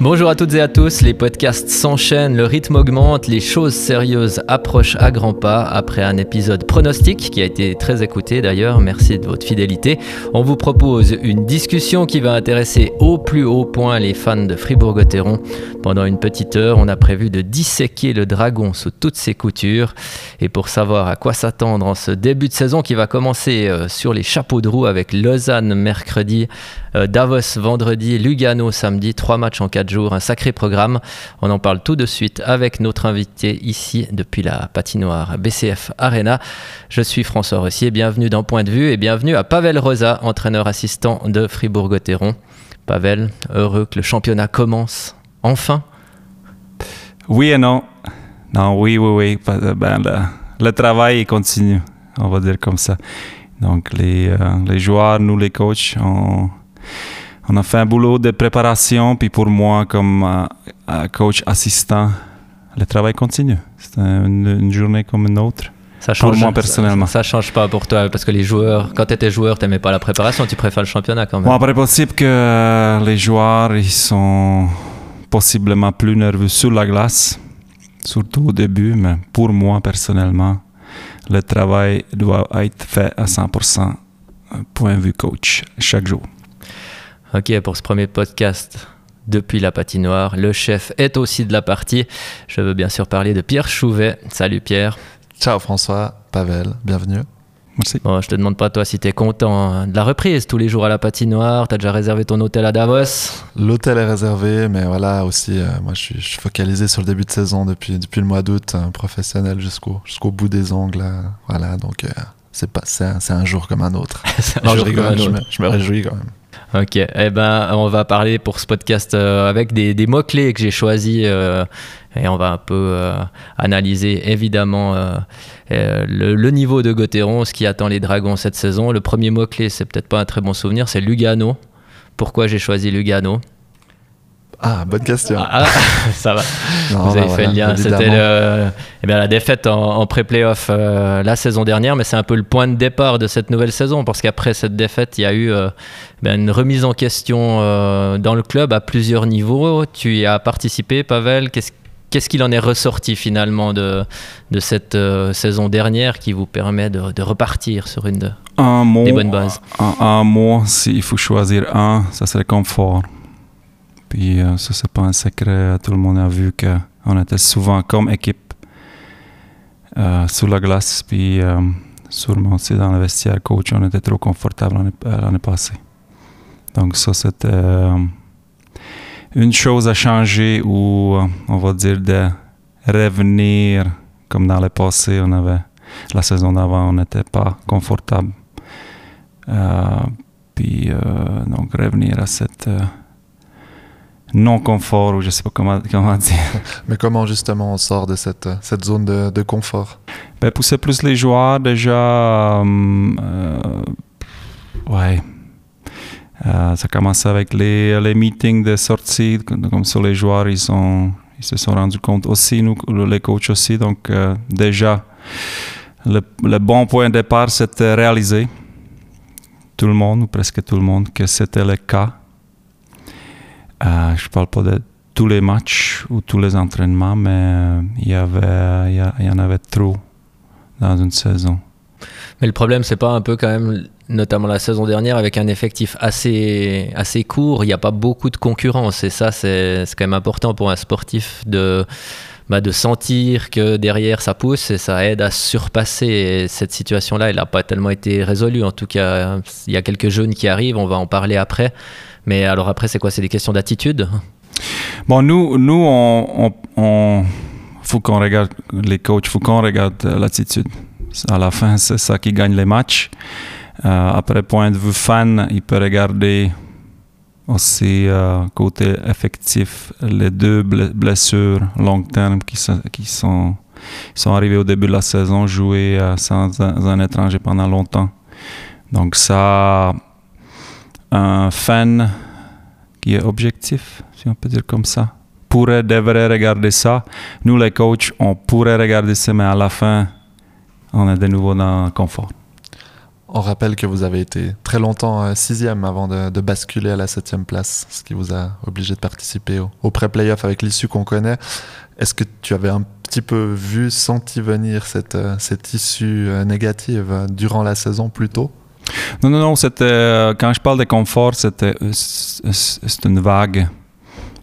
Bonjour à toutes et à tous, les podcasts s'enchaînent, le rythme augmente, les choses sérieuses approchent à grands pas après un épisode pronostic qui a été très écouté d'ailleurs, merci de votre fidélité. On vous propose une discussion qui va intéresser au plus haut point les fans de Fribourg-Gotteron. Pendant une petite heure, on a prévu de disséquer le dragon sous toutes ses coutures et pour savoir à quoi s'attendre en ce début de saison qui va commencer euh, sur les chapeaux de roue avec Lausanne mercredi, Davos vendredi, Lugano samedi, trois matchs en quatre jours, un sacré programme. On en parle tout de suite avec notre invité ici depuis la patinoire BCF Arena. Je suis François Rossier, bienvenue dans Point de vue et bienvenue à Pavel Rosa, entraîneur assistant de Fribourg-Gotteron. Pavel, heureux que le championnat commence enfin Oui et non. Non, oui, oui, oui. Ben, le, le travail continue, on va dire comme ça. Donc les, euh, les joueurs, nous les coachs, on, on a fait un boulot de préparation, puis pour moi, comme euh, coach assistant, le travail continue. C'est une, journée comme une autre. Ça change, pour moi personnellement. Ça, ça, change pas pour toi parce que les joueurs, quand tu étais joueur, tu n'aimais pas la préparation, tu préfères le championnat quand même. Bon, après, possible que les joueurs ils sont possiblement plus nerveux sur la glace, surtout au début, mais pour moi personnellement, le travail doit être fait à 100% point de vue coach chaque jour. Ok, pour ce premier podcast depuis la patinoire, le chef est aussi de la partie. Je veux bien sûr parler de Pierre Chouvet. Salut Pierre. Ciao François, Pavel, bienvenue. Merci. Bon, je te demande pas toi si tu es content hein, de la reprise tous les jours à la patinoire. Tu as déjà réservé ton hôtel à Davos? L'hôtel est réservé, mais voilà aussi, euh, moi je suis, focalisé sur le début de saison depuis, depuis le mois d'août, professionnel jusqu'au jusqu'au bout des ongles. Euh, voilà, donc euh, c'est pas c'est un, un, jour comme un autre. non, je, rigole, je, me, je me réjouis quand même. Ok, eh ben, on va parler pour ce podcast euh, avec des, mots-clés que j'ai choisis euh, et on va un peu euh, analyser évidemment le, le, niveau de Gauthieron, ce qui attend les Dragons cette saison. Le premier mot-clé, c'est peut-être pas un très bon souvenir, c'est Lugano. Pourquoi j'ai choisi Lugano? Ah, bonne question. Ah, ça va. Vous avez bah fait le lien. C'était eh bien, la défaite en, pré-playoff euh, la saison dernière, mais c'est un peu le point de départ de cette nouvelle saison, parce qu'après cette défaite, il y a eu euh, ben, une remise en question euh, dans le club à plusieurs niveaux. Tu y as participé, Pavel. Qu'est-ce qu'il en est ressorti finalement de, de cette saison dernière qui vous permet de, de repartir sur une un mot, des bonnes bases? Un, un mot, s'il faut choisir un, ça serait confort. Puis euh, ça, c'est pas un secret. Tout le monde a vu qu'on était souvent comme équipe euh, sous la glace. Puis euh, sûrement aussi dans le vestiaire coach, on était trop confortable l'année passée. Donc ça, c'était une chose à changer ou on va dire de revenir comme dans le passé. On avait la saison d'avant, on n'était pas confortable. puis donc revenir à cette non-confort, ou je ne sais pas comment, comment dire. Mais comment justement on sort de cette, cette zone de, de confort? Ben, Pousser plus les joueurs, déjà. Euh, euh, ouais. Euh, ça commence avec les, les meetings de sortie, comme ça les joueurs ils, sont, ils se sont rendus compte aussi, nous, les coachs aussi. Donc déjà, le, le, bon point de départ, c'était réaliser, tout le monde, ou presque tout le monde, que c'était le cas euh, je parle pas de tous les matchs ou tous les entraînements, mais euh, il y, avait, il y, en avait trop dans une saison. Mais le problème, c'est pas un peu quand même, notamment la saison dernière, avec un effectif assez, assez court, il n'y a pas beaucoup de concurrence. Et ça, c'est quand même important pour un sportif de, bah, de sentir que derrière ça pousse et ça aide à surpasser. Et cette situation-là, elle n'a pas tellement été résolue. En tout cas, il y a quelques jeunes qui arrivent, on va en parler après. Mais alors après, c'est quoi? C'est des questions d'attitude? Bon, nous, nous on, on, faut qu'on regarde les coachs, faut qu'on regarde euh, l'attitude. À la fin, c'est ça qui gagne les matchs. Euh, après, point de vue fan, il peut regarder aussi euh, côté effectif les deux blessures long terme qui, sont, qui sont, sont arrivées au début de la saison, jouer sans un étranger pendant longtemps. Donc ça, un fan qui est objectif, si on peut dire comme ça. Pourrait, devrait regarder ça. Nous, les coachs, on pourrait regarder ça, mais à la fin, on est de nouveau dans le confort. On rappelle que vous avez été très longtemps euh, sixième avant de, basculer à la septième place, ce qui vous a obligé de participer au, pré-playoff avec l'issue qu'on connaît. Est-ce que tu avais un petit peu vu, senti venir cette, euh, cette issue euh, négative durant la saison plus tôt? Non, non, non. C'était, quand je parle de confort, c'était, c'est une vague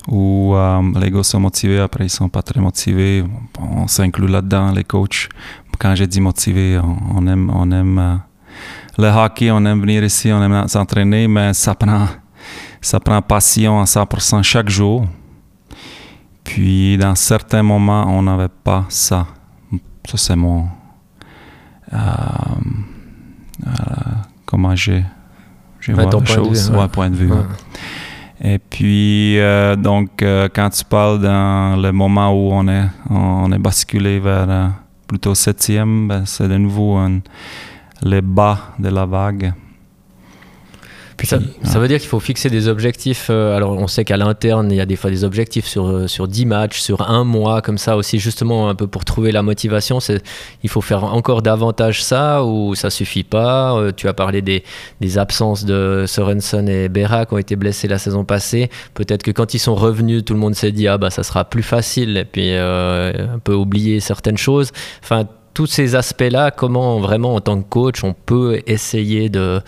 où les gars sont motivés, après ils sont pas très motivés. On s'inclut là-dedans, les coachs. Quand j'ai dit motivé, on, aime, on aime le hockey, on aime venir ici, on aime s'entraîner, mais ça prend, ça prend passion à 100% chaque jour. Puis, dans certains moments, on n'avait pas ça. Ça, c'est mon. Euh, euh, comment j'ai. J'ai ouais, la chose, ouais. point de vue. Et puis, euh, donc, quand tu parles dans le moment où on est, on est basculé vers plutôt septième, ben, c'est de nouveau un les bas de la vague. Puis ça, ça, veut dire qu'il faut fixer des objectifs. Euh, alors, on sait qu'à l'interne, il y a des fois des objectifs sur, euh, sur 10 matchs, sur un mois, comme ça aussi, justement, un peu pour trouver la motivation. Il faut faire encore davantage ça ou ça suffit pas? Euh, Tu as parlé des, des, absences de Sorensen et Berra qui ont été blessés la saison passée. Peut-être que quand ils sont revenus, tout le monde s'est dit Ah, bah, ça sera plus facile, et puis un peu oublier certaines choses. Enfin, tous ces aspects-là, comment vraiment en tant que coach on peut essayer de,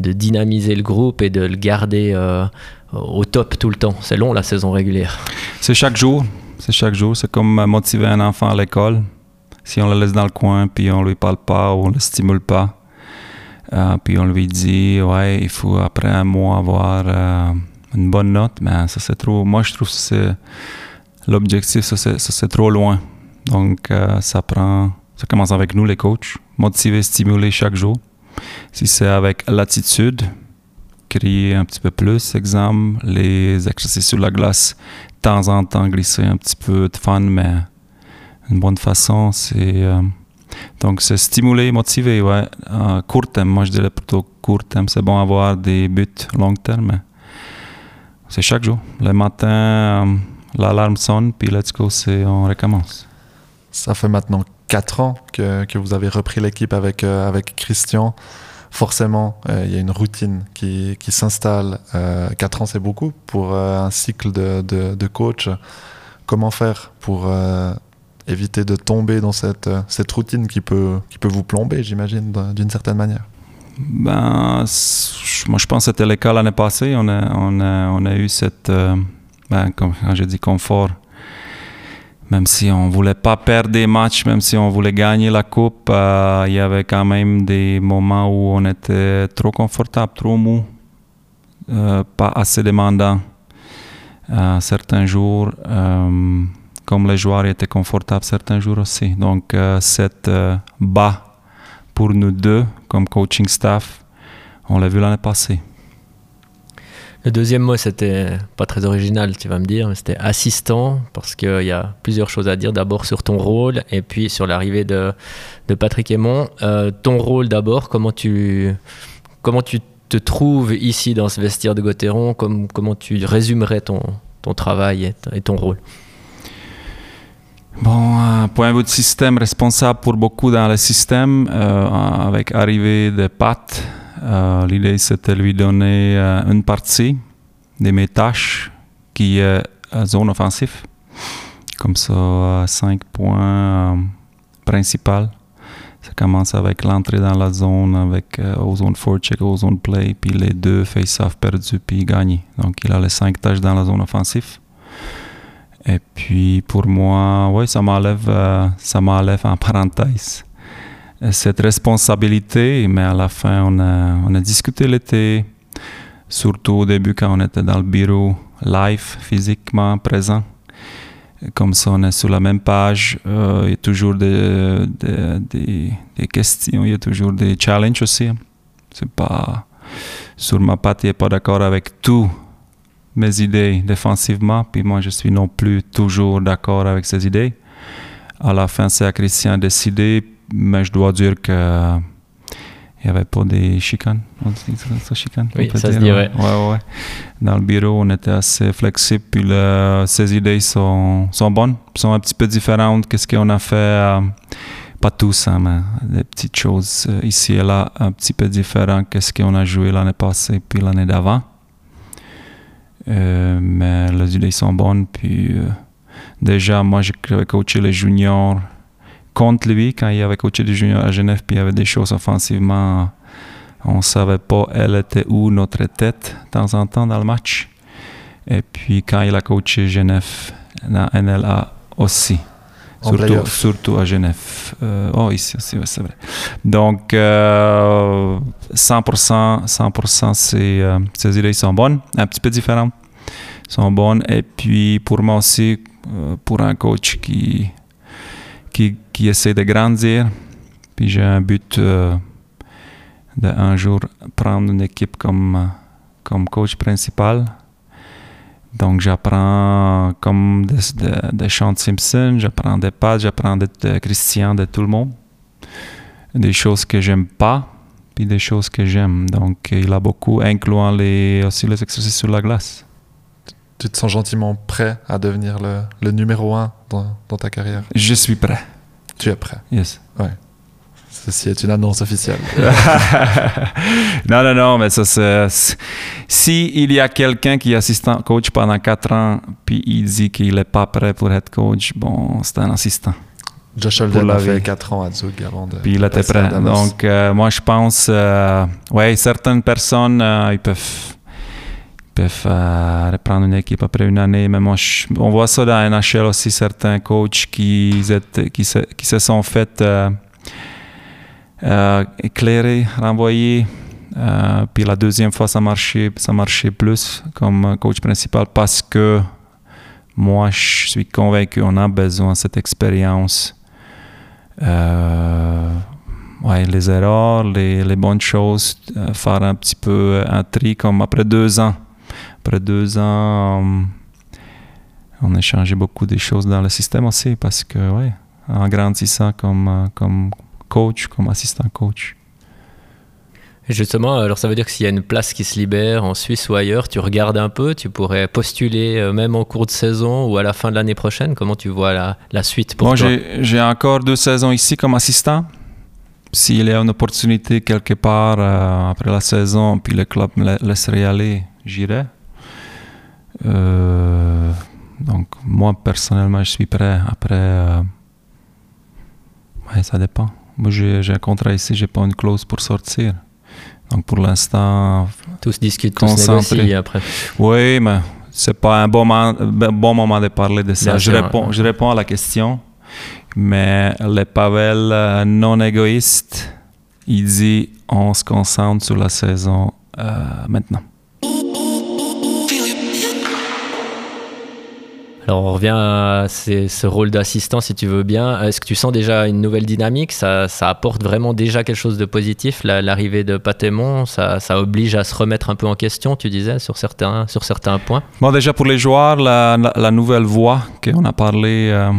de dynamiser le groupe et de le garder euh, au top tout le temps. C'est long la saison régulière. C'est chaque jour. C'est chaque jour. C'est comme motiver un enfant à l'école. Si on le laisse dans le coin, puis on lui parle pas ou on le stimule pas, euh, puis on lui dit ouais, il faut après un mois avoir euh, une bonne note, mais ben, ça c'est trop. Moi je trouve que c'est l'objectif, ça c'est trop loin. Donc ça prend ça commence avec nous, les coachs. Motiver, stimuler chaque jour. Si c'est avec l'attitude, crier un petit peu plus, exemple, les exercices sur la glace, de temps en temps glisser un petit peu de fun, mais une bonne façon, c'est. Euh, donc, c'est stimuler, motiver, ouais. court terme, moi je dirais plutôt court terme. C'est bon avoir des buts long terme, c'est chaque jour. Le matin, euh, l'alarme sonne, puis let's go, on recommence. Ça fait maintenant 4 ans que, vous avez repris l'équipe avec, euh, avec Christian. Forcément, euh, il y a une routine qui, qui s'installe. 4 euh, ans, c'est beaucoup pour un cycle de, de, coach. Comment faire pour éviter de tomber dans cette, cette routine qui peut, qui peut vous plomber, j'imagine, d'une certaine manière? Ben, moi, je pense que c'était le cas l'année passée. On a, on a, on a eu cette, ben, comme j'ai dit confort, même si on voulait pas perdre des matchs, même si on voulait gagner la coupe, euh, il y avait quand même des moments où on était trop confortable, trop mou, euh, pas assez demandant. Euh, certains jours, comme les joueurs étaient confortables, certains jours aussi. Donc, cette bas pour nous deux, comme coaching staff, on l'a vu l'année passée. Le deuxième mot, c'était pas très original, tu vas me dire, mais c'était assistant, parce qu'il y a plusieurs choses à dire. D'abord sur ton rôle, et puis sur l'arrivée de, Patrick Aymon. Euh, ton rôle d'abord, comment tu, comment tu te trouves ici dans ce vestiaire de Gauthieron? Comme, Comment tu résumerais ton, ton travail et, ton rôle? Bon, point de vue de système, responsable pour beaucoup dans le système, euh, avec arrivée de Pat, euh, l'idée, c'était de lui donner euh, une partie de mes tâches qui est zone offensive. Comme ça, cinq points euh, principaux. Ça commence avec l'entrée dans la zone, avec aux zone forecheck, aux zone play, puis les deux face-off perdus, puis gagné. Donc, il a les cinq tâches dans la zone offensive. Et puis, pour moi, oui, ça m'enlève, ça m'enlève en parenthèse cette responsabilité, mais à la fin, on a, discuté l'été, surtout au début quand on était dans le bureau live, physiquement présent. Comme ça, on est sur la même page. Euh, il y a toujours des, questions, il y a toujours des challenges aussi. C'est pas sur ma patte, il n'est pas d'accord avec tout mes idées défensivement, puis moi je suis non plus toujours d'accord avec ses idées. À la fin, c'est à Christian de décider, mais je dois dire que il n'y avait pas des chicanes. ça, chicane, oui, ça se dirait. Ouais, ouais. dans le bureau, on était assez flexible, puis le, ses idées sont, sont bonnes, sont un petit peu différentes que ce qu'on a fait, euh, pas tous, hein, mais des petites choses euh, ici et là, un petit peu différentes que ce qu'on a joué l'année passée puis l'année d'avant. Euh, mais les idées sont bonnes, puis déjà, moi, j'avais coaché les juniors contre lui quand il avait coaché les juniors à Genève, puis il y avait des choses offensivement on ne savait pas elle était où notre tête de temps en temps dans le match. Et puis quand il a coaché Genève, dans NLA aussi. Surtout, surtout, à Genève. Euh, oh, ici aussi, c'est vrai. Donc, 100%, euh, 100% ces, euh, ces idées sont bonnes, un petit peu différentes, sont bonnes. Et puis, pour moi aussi, pour un coach qui, qui, essaie de grandir, puis j'ai un but d'un jour prendre une équipe comme, comme coach principal. Donc j'apprends comme de, de, de Simpson, j'apprends des Pat, j'apprends de, de, Christian, de tout le monde. Des choses que j'aime pas, puis des choses que j'aime. Donc il a beaucoup, incluant les, aussi les exercices sur la glace. Tu te sens gentiment prêt à devenir le, le numéro un dans, dans ta carrière? Je suis prêt. Tu es prêt? Yes. Ouais. Ceci est une annonce officielle. non, non, non, mais ça, c'est. Si il y a quelqu'un qui est assistant coach pendant 4 ans, puis il dit qu'il n'est pas prêt pour être coach, bon, c'est un assistant. Josh Holden a fait 4 ans à Zug avant de. Puis il était prêt. Donc, euh, moi, je pense. Euh, ouais, certaines personnes, euh, ils peuvent peuvent reprendre une équipe après une année. Mais moi, on voit ça dans NHL aussi, certains coachs qui, se, sont fait euh, éclairé, renvoyé. Euh, puis la deuxième fois, ça marchait, ça marchait plus comme coach principal parce que moi, je suis convaincu qu'on a besoin de cette expérience. Euh, les erreurs, les, les bonnes choses, faire un petit peu un tri comme après deux ans. Après deux ans, on a changé beaucoup de choses dans le système aussi parce que, ouais, en grandissant comme, comme coach, comme assistant coach. justement, alors ça veut dire que s'il y a une place qui se libère en Suisse ou ailleurs, tu regardes un peu, tu pourrais postuler euh, même en cours de saison ou à la fin de l'année prochaine? Comment tu vois la, la suite pour Moi, toi? j'ai encore deux saisons ici comme assistant. S'il y a une opportunité quelque part euh, après la saison, puis le club me laisserait aller, j'irai. Euh, donc, moi, personnellement, je suis prêt. Après, ouais, ça dépend. Moi, j'ai un contrat ici, j'ai pas une clause pour sortir. Donc, pour l'instant. Tout se discute, tout se négocie après. Oui, mais c'est pas un bon moment, bon moment de parler de ça. je, réponds, je réponds à la question, mais le Pavel euh, non égoïste, il dit on se concentre sur la saison euh, maintenant. Alors on revient à ce rôle d'assistant si tu veux bien. Est-ce que tu sens déjà une nouvelle dynamique? Ça, apporte vraiment déjà quelque chose de positif L'arrivée de Patémon, ça, oblige à se remettre un peu en question, tu disais, sur certains, sur certains points? Bon, déjà pour les joueurs, la, nouvelle voix qu'on a parlé, euh,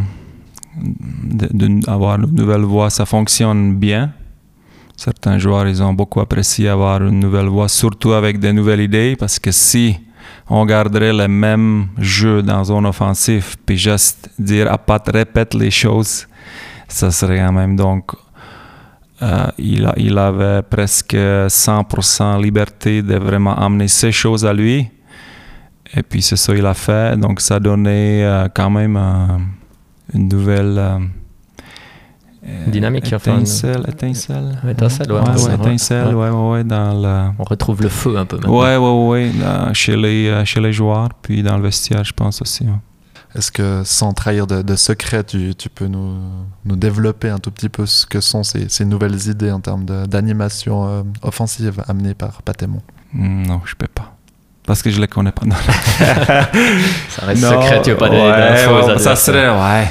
d'avoir une nouvelle voix, ça fonctionne bien. Certains joueurs, ils ont beaucoup apprécié avoir une nouvelle voix, surtout avec des nouvelles idées, parce que si on garderait le même jeu dans zone offensive, puis juste dire à Pat répète les choses, ça serait quand même donc. Euh, il, a, il avait presque 100% liberté de vraiment amener ses choses à lui. Et puis c'est ça qu'il a fait. Donc ça donnait euh, quand même euh, une nouvelle dynamique. Étincelle, étincelle. Étincelle, ouais. ouais, étincelle, ouais, ouais, dans le... On retrouve le feu un peu maintenant. Ouais, ouais, ouais, chez, les, euh, chez les joueurs, puis dans le vestiaire, je pense aussi. Est-ce que sans trahir de, de secret, tu, tu, peux nous, nous, développer un tout petit peu ce que sont ces, ces nouvelles idées en termes d'animation euh, offensive amenées par Patémon? Hmm, Non, je peux pas. Parce que je les connais pas. ça reste secret, tu veux pas ouais, Ça serait, ouais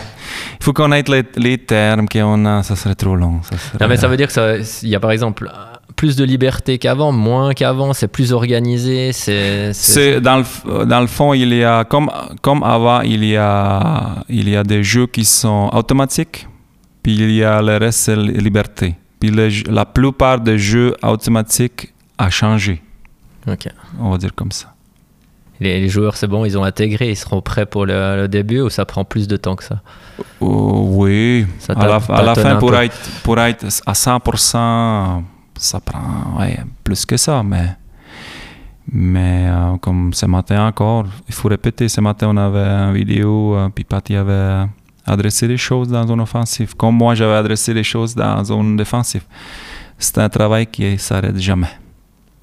il faut connaître les, les termes qu'on a, ça serait trop long. Ça Non, mais ça veut dire qu'il y a par exemple plus de liberté qu'avant, moins qu'avant, c'est plus organisé. C'est, dans, le, dans le fond, il y a, comme, comme avant, il y, a, il y a des jeux qui sont automatiques, puis il y a le reste, c'est liberté. Puis la plupart des jeux automatiques a changé. Ok. On va dire comme ça. Les, joueurs, c'est bon, ils ont intégré, ils seront prêts pour le, début ou ça prend plus de temps que ça? Oh, Oui, à la, à la fin, pour être, pour être à 100%, ça prend plus que ça, mais, mais euh, comme ce matin encore, il faut répéter, ce matin on avait une vidéo, euh, puis Patty avait adressé les choses dans zone offensive, comme moi j'avais adressé les choses dans zone défensive. C'est un travail qui ne s'arrête jamais.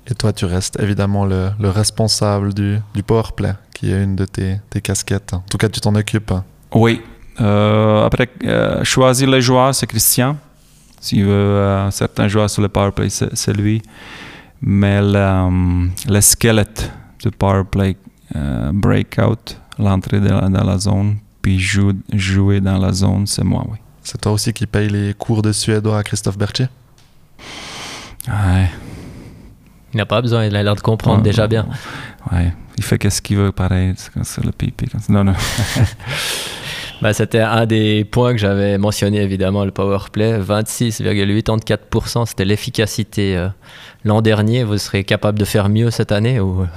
Et toi, tu restes évidemment le, le responsable du, du powerplay, qui est une de tes, tes, casquettes. En tout cas, tu t'en occupes. Oui. Euh, après, euh, choisir les joueurs, c'est Christian. S'il veut euh, certains joueurs sur le powerplay, c'est lui. Mais le, le squelette du powerplay, euh, breakout, l'entrée dans, dans la zone, puis jou, jouer dans la zone, c'est moi, oui. C'est toi aussi qui paye les cours de suédois à Christophe Berthier? Ouais. Il n'a pas besoin, il a l'air de comprendre déjà bien. Ouais, il fait qu'est-ce qu'il veut, pareil, c'est le pipi. Non, non. bah, C'était un des points que j'avais mentionné, évidemment, le power play. 26,84%, c'était l'efficacité. Euh, l'an dernier, vous serez capable de faire mieux cette année ou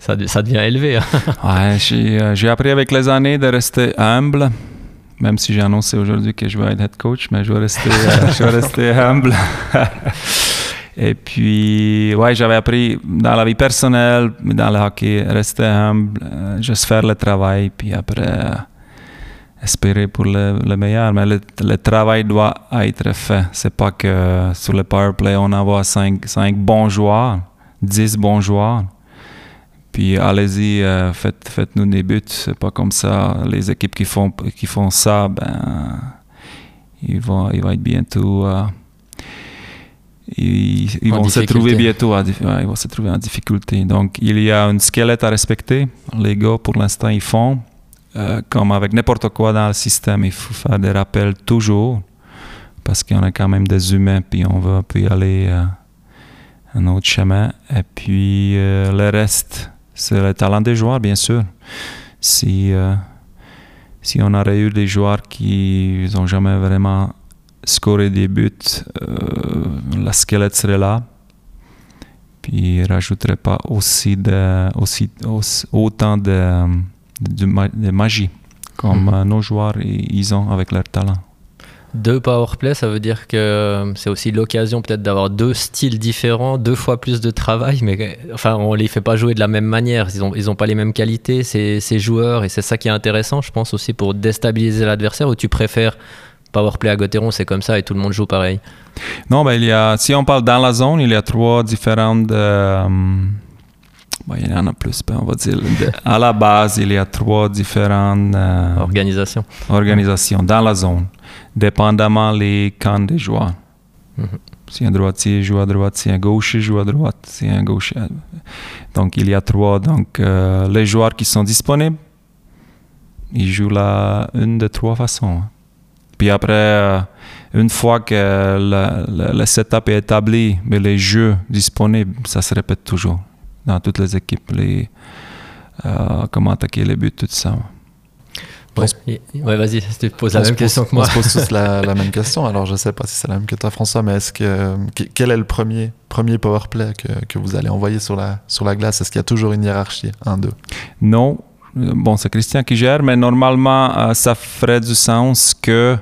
ça, ça devient élevé hein? Ouais, euh, j'ai appris avec les années de rester humble même si j'ai annoncé aujourd'hui que je vais être head coach, mais je vais rester, euh, je vais rester humble. Et puis, ouais, j'avais appris dans la vie personnelle, dans le hockey, rester humble, euh, juste faire le travail, puis après, euh, espérer pour le, le, meilleur. Mais le, travail doit être fait. C'est pas que sur le power play, on envoie 5, 5 bons joueurs, 10 bons joueurs. Puis allez-y, euh, faites, faites-nous des buts. C'est pas comme ça. Les équipes qui font, qui font ça, ben, ils vont, ils vont être bientôt. Ils, ils vont se trouver bientôt à, ils vont se trouver en difficulté. Donc, il y a un squelette à respecter. Les gars, pour l'instant, ils font. Euh, comme avec n'importe quoi dans le système, il faut faire des rappels toujours. Parce qu'on est quand même des humains, puis on va y aller euh, un autre chemin. Et puis, euh, le reste, c'est le talent des joueurs, bien sûr. Si, euh, si on aurait eu des joueurs qui n'ont jamais vraiment scorer des buts, euh, la squelette serait là. Puis il ne rajouterait pas aussi, de, aussi, autant de, de, magie comme mm. nos joueurs ils ont avec leur talent. Deux powerplay, ça veut dire que c'est aussi l'occasion peut-être d'avoir deux styles différents, deux fois plus de travail, mais enfin on les fait pas jouer de la même manière. Ils ont ils ont pas les mêmes qualités ces, ces joueurs et c'est ça qui est intéressant, je pense aussi pour déstabiliser l'adversaire. Ou tu préfères powerplay à Gauthieron, c'est comme ça et tout le monde joue pareil Non, ben, il y a, si on parle dans la zone, il y a trois différentes. Euh, ben, il y en a plus, ben, on va dire. à la base, il y a trois différentes euh, organisations. organisations dans la zone, dépendamment les camps des joueurs. Mhm. Si un droitier joue à droite, si un gaucher joue à droite, si un gaucher. Donc il y a trois. Donc euh, les joueurs qui sont disponibles, ils jouent là une de trois façons. Puis après, euh, une fois que le, setup est établi, mais les jeux disponibles, ça se répète toujours dans toutes les équipes, les, euh, comment attaquer les buts, tout ça. Ouais, vas-y, tu poses la même question que moi. On se pose tous la, même question. Alors, je ne sais pas si c'est la même que toi, François, mais est-ce que quel est le premier premier power play que, que vous allez envoyer sur la sur la glace? Est-ce qu'il y a toujours une hiérarchie, un, deux? Non, bon, c'est Christian qui gère, mais normalement, euh, ça ferait du sens que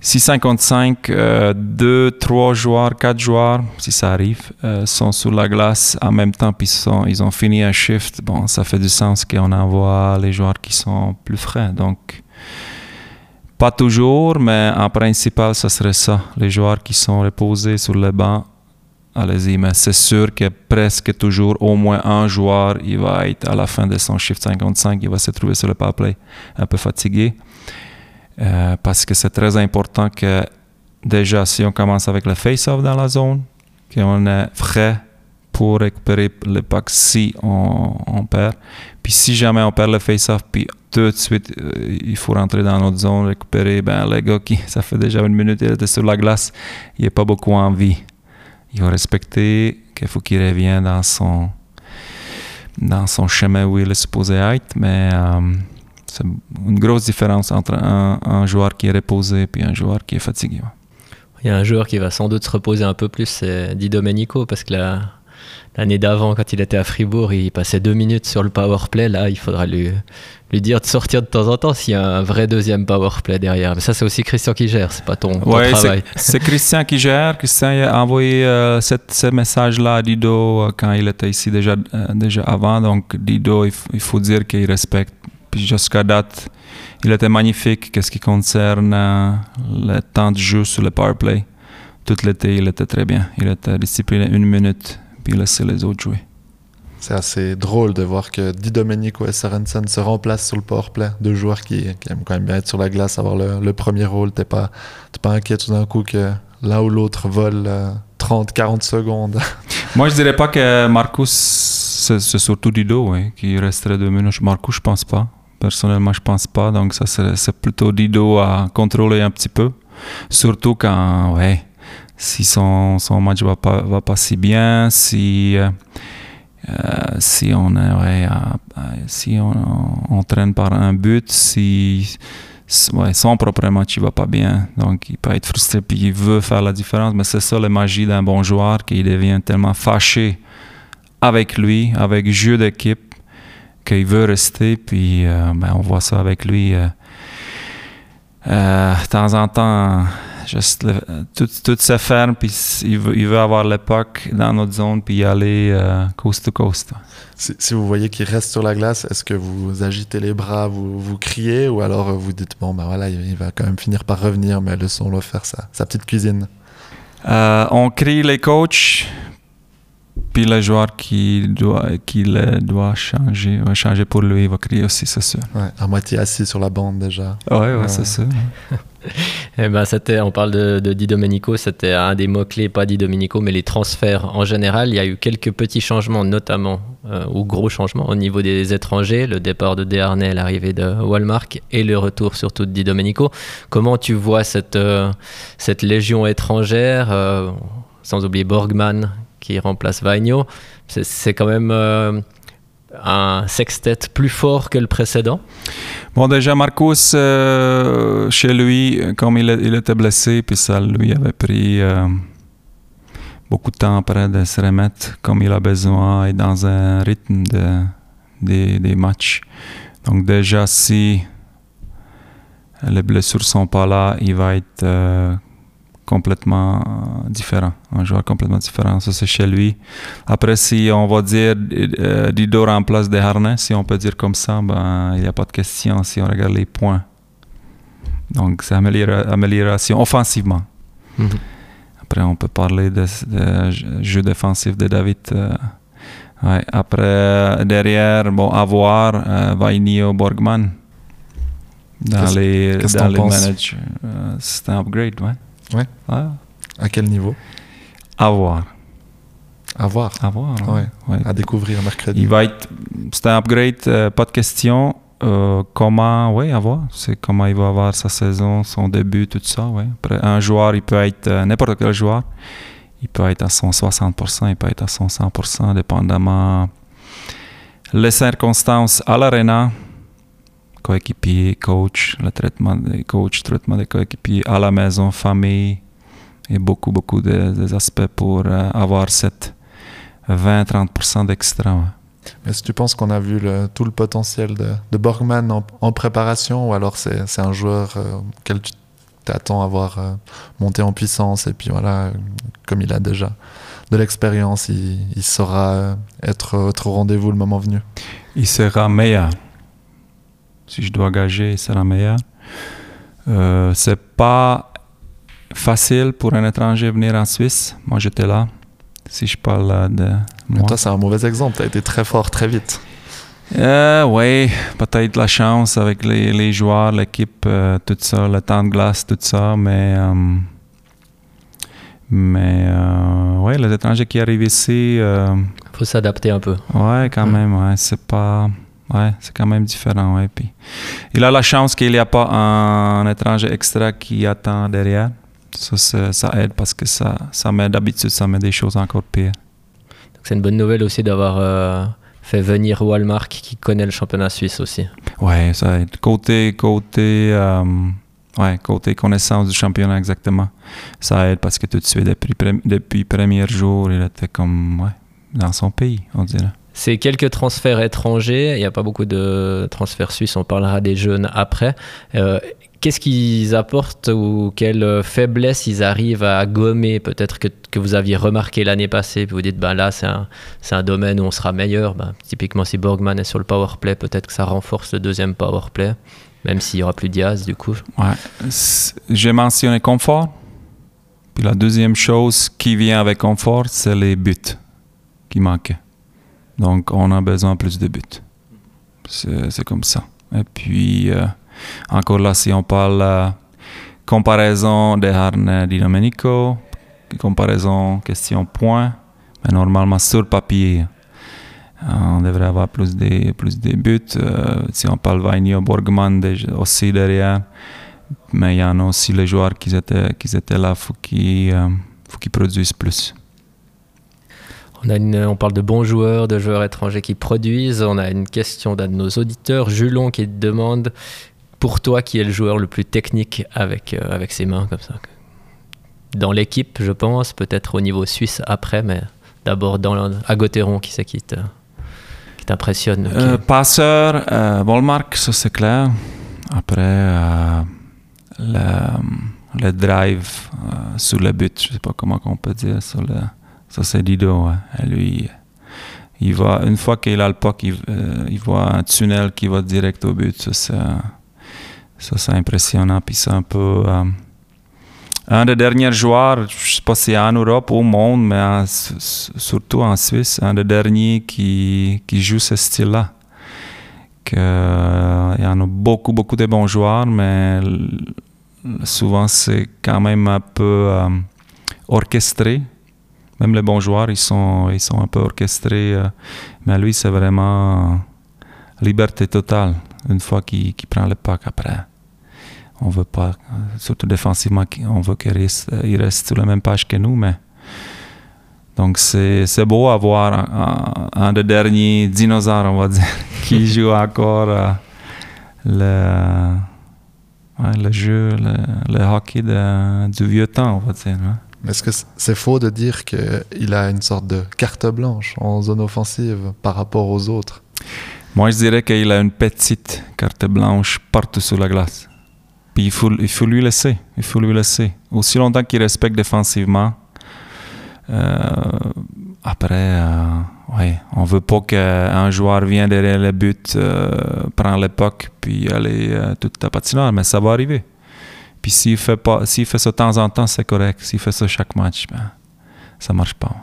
655, 2, 3 joueurs, 4 joueurs, si ça arrive, euh, sont sur la glace en même temps, puis ils ont fini un shift. Bon, ça fait du sens qu'on envoie les joueurs qui sont plus frais. Donc, pas toujours, mais en principal, ça serait ça. Les joueurs qui sont reposés sur le banc, allez-y. Mais c'est sûr que presque toujours, au moins un joueur, il va être à la fin de son shift 55, il va se trouver sur le power play un peu fatigué. Euh, parce que c'est très important que déjà, si on commence avec le face-off dans la zone, qu'on est frais pour récupérer le pack si on, perd. Puis si jamais on perd le face-off, puis tout de suite, euh, il faut rentrer dans notre zone, récupérer, ben les gars qui, ça fait déjà une minute, il était sur la glace, il a pas beaucoup envie. Il faut respecter qu'il faut qu'il revienne dans son, dans son chemin où il est supposé être, mais... Euh, c'est une grosse différence entre un, joueur qui est reposé et un joueur qui est fatigué. Il y a un joueur qui va sans doute se reposer un peu plus, c'est Di Domenico, parce que là, l'année d'avant, quand il était à Fribourg, il passait deux minutes sur le power play. Là, il faudra lui, lui dire de sortir de temps en temps s'il y a un vrai deuxième power play derrière. Mais ça, c'est aussi Christian qui gère, c'est pas ton, ton Ouais, travail. c'est Christian qui gère. Christian a envoyé euh, cette- ce message-là à Dido euh, quand il était ici déjà, euh, déjà avant. Donc, Dido, il faut dire qu'il respecte. Puis jusqu'à date, il était magnifique. Qu'est-ce qui concerne euh, le temps de jeu sur le power play? Tout l'été, il était très bien. Il était discipliné une minute, puis il laissait les autres jouer. C'est assez drôle de voir que Di Domenico et Sorensen se remplacent sur le powerplay. Deux joueurs qui, qui aiment quand même bien être sur la glace, avoir le, le premier rôle. T'es pas, t'es pas inquiet tout d'un coup que l'un ou l'autre vole euh, 30, 40 secondes. Moi, je dirais pas que Marcus, c'est c'est surtout Dido qui resterait deux minutes. Marcus, je pense pas. Personnellement, je pense pas. Donc, ça, c'est c'est plutôt Dido à contrôler un petit peu. Surtout quand, ouais, si son, match va pas, va pas si bien, si, euh, euh, si on ouais, à- si on, on traîne par un but, si ouais, son propre match il va pas bien, donc il peut être frustré puis il veut faire la différence, mais c'est ça la magie d'un bon joueur qu'il devient tellement fâché avec lui, avec jeu d'équipe, qu'il veut rester, puis euh, ben, on voit ça avec lui. euh, euh, de temps en temps, juste le- tout, tout se ferme, puis il veut, il veut avoir l'époque dans notre zone, puis y aller euh, coast to coast. si, si vous voyez qu'il reste sur la glace, est-ce que vous agitez les bras, vous, vous criez, ou alors euh, vous dites, bon, ben voilà, il, il va quand même finir par revenir, mais laissons-le faire sa, sa petite cuisine? Euh, on crie les coachs, puis le joueur qui doit, qui le doit changer, va changer pour lui, il va crier aussi, c'est sûr. Ouais, à moitié assis sur la bande déjà. Ouais, ouais, Ouais. c'est sûr. Eh ben, c'était, on parle de, de Di Domenico, c'était un des mots-clés, pas Di Domenico, mais les transferts en général. Il y a eu quelques petits changements, notamment, euh, ou gros changements au niveau des étrangers, le départ de Desharnais, l'arrivée de Walmark et le retour surtout de Di Domenico. Comment tu vois cette, euh, cette légion étrangère, euh, sans oublier Borgman qui remplace Vagno C'est, quand même euh, un sextet plus fort que le précédent. Bon, déjà, Marcus, euh, chez lui, comme il, était blessé, puis ça lui avait pris euh, beaucoup de temps après de se remettre, comme il a besoin, et dans un rythme de, des, des matchs. Donc, déjà, si les blessures sont pas là, il va être complètement euh, différent, un joueur complètement différent. Ça, c'est chez lui. Après, si on va dire euh, Dido remplace des harnais, si on peut dire comme ça, ben, il n'y a pas de question si on regarde les points. Donc, c'est améliora- amélioration offensivement. Mhm. Après, on peut parler de, de jeu défensif de David. euh, ouais. Après, euh, derrière, bon, avoir euh, Vainio Borgman dans les, dans les managers. C'est un upgrade, ouais. Ouais. Ouais. À quel niveau Avoir. À voir, Avoir. Ouais. ouais. à découvrir mercredi. Il va être. C'est un upgrade, euh, pas de question. Euh, comment, oui, avoir. C'est comment il va avoir sa saison, son début, tout ça, ouais. Après, un joueur, il peut être euh, n'importe quel joueur. Il peut être à son 60%, il peut être à son 100%, dépendamment les circonstances à l'arena, coéquipier, coach, le traitement des coachs, traitement des coéquipiers à la maison, famille, et beaucoup, beaucoup de, des aspects pour euh, avoir cette 20-30% d'extra. ouais. Est-ce que tu penses qu'on a vu le- tout le potentiel de, de Borgman en, en préparation ou alors c'est un joueur euh, auquel tu t'attends à voir euh, monter en puissance et puis voilà, comme il a déjà de l'expérience, il, il saura être, être au rendez-vous le moment venu? il sera meilleur. Si je dois gager, il sera meilleur. Euh, c'est pas facile pour un étranger venir en Suisse. Moi, j'étais là. Si je parle euh, de Mais moi. toi, c'est un mauvais exemple, tu as été très fort très vite. Euh, oui, peut-être la chance avec les, les joueurs, l'équipe, euh, tout ça, le temps de glace, tout ça, mais. euh, mais, euh, ouais, les étrangers qui arrivent ici. euh, faut s'adapter un peu. Ouais, quand Mm. même, ouais, c'est pas. Ouais, c'est quand même différent, ouais. Puis, il a la chance qu'il n'y a pas un étranger extra qui attend derrière. Ça, ça aide parce que ça, ça met d'habitude, ça met des choses encore pires. C'est une bonne nouvelle aussi d'avoir euh, fait venir Walmark qui connaît le championnat suisse aussi. Ouais, ça aide. Côté, côté, euh, ouais, côté connaissance du championnat, exactement. Ça aide parce que tout de suite, depuis, depuis le premier jour, il était comme, ouais, dans son pays, on dirait. C'est quelques transferts étrangers, il n'y a pas beaucoup de transferts suisses, on parlera des jeunes après. Euh, Qu'est-ce qu'ils apportent ou quelles faiblesses ils arrivent à gommer? Peut-être que, que, vous aviez remarqué l'année passée, puis vous dites, ben là, c'est un, un, domaine où on sera meilleur. Ben, typiquement, si Borgman est sur le power play, peut-être que ça renforce le deuxième power play, même s'il n'y aura plus Diaz, du coup. Ouais. J'ai mentionné confort. Puis la deuxième chose qui vient avec confort, c'est les buts qui manquent. Donc, on a besoin plus de buts. C'est comme ça. Et puis, euh, encore là, si on parle euh, comparaison de Harne di Domenico, comparaison question point, mais normalement sur papier, on devrait avoir plus de, plus de buts. Euh, si on parle Vainio Borgman aussi derrière, mais il y en a aussi les joueurs qui étaient, qui étaient là, il faut qu'ils euh, qu produisent plus. On, parle de bons joueurs, de joueurs étrangers qui produisent. On a une question d'un de nos auditeurs, Julon, qui demande pour toi qui est le joueur le plus technique avec, euh, avec ses mains comme ça Dans l'équipe, je pense, peut-être au niveau suisse après, mais d'abord à Gauthieron, qui c'est qui t'impressionne euh, Passeur, euh, Volmark, ça c'est clair. Après, euh, le, le, drive euh, sur le but, je sais pas comment on peut dire, sur le, ça c'est Dido. Et lui, il va, une fois qu'il a le puck, il, euh, il, voit un tunnel qui va direct au but. Ça, c'est, impressionnant. Puis c'est un peu. Euh, un des derniers joueurs, je ne sais pas si en Europe ou au monde, mais surtout en Suisse, un des derniers qui, joue ce style-là. Euh, il y en a beaucoup, beaucoup de bons joueurs, mais souvent c'est quand même un peu orchestré. Même les bons joueurs, ils sont, ils sont un peu orchestrés. Euh, mais lui, c'est vraiment liberté totale une fois qu'il qu prend le pack après. On veut pas, surtout défensivement, on veut qu'il reste, reste sur la même page que nous, donc c'est beau avoir un, des derniers dinosaures, on va dire, qui joue encore euh, le, le jeu, le, hockey du vieux temps, on va dire. Hein. Est-ce que c'est faux de dire qu'il a une sorte de carte blanche en zone offensive par rapport aux autres? Moi, je dirais qu'il a une petite carte blanche partout sur la glace. Puis il faut, il faut lui laisser. Il faut lui laisser. Aussi longtemps qu'il respecte défensivement. Euh, après, euh, ouais, on veut pas qu'un joueur vienne derrière le but, euh, prend l'époque, puis aller euh, toute la patinoire, mais ça va arriver. Puis s'il fait pas, s'il fait ça de temps en temps, c'est correct. S'il fait ça chaque match, ben, ça marche pas.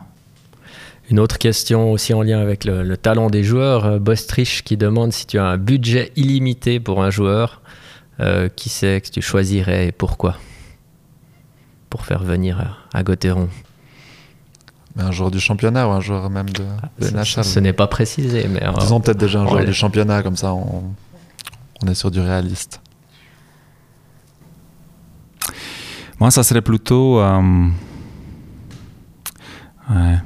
Une autre question aussi en lien avec le, le talent des joueurs, Bostrich qui demande si tu as un budget illimité pour un joueur, euh, qui c'est que tu choisirais et pourquoi? Pour faire venir à, à Gauthieron un joueur du championnat ou un joueur même de, de ce, NHL Ce n'est pas précisé, mais... Disons euh, peut-être déjà un joueur du championnat, comme ça on, on est sur du réaliste. Moi, ça serait plutôt... Euh, ouais.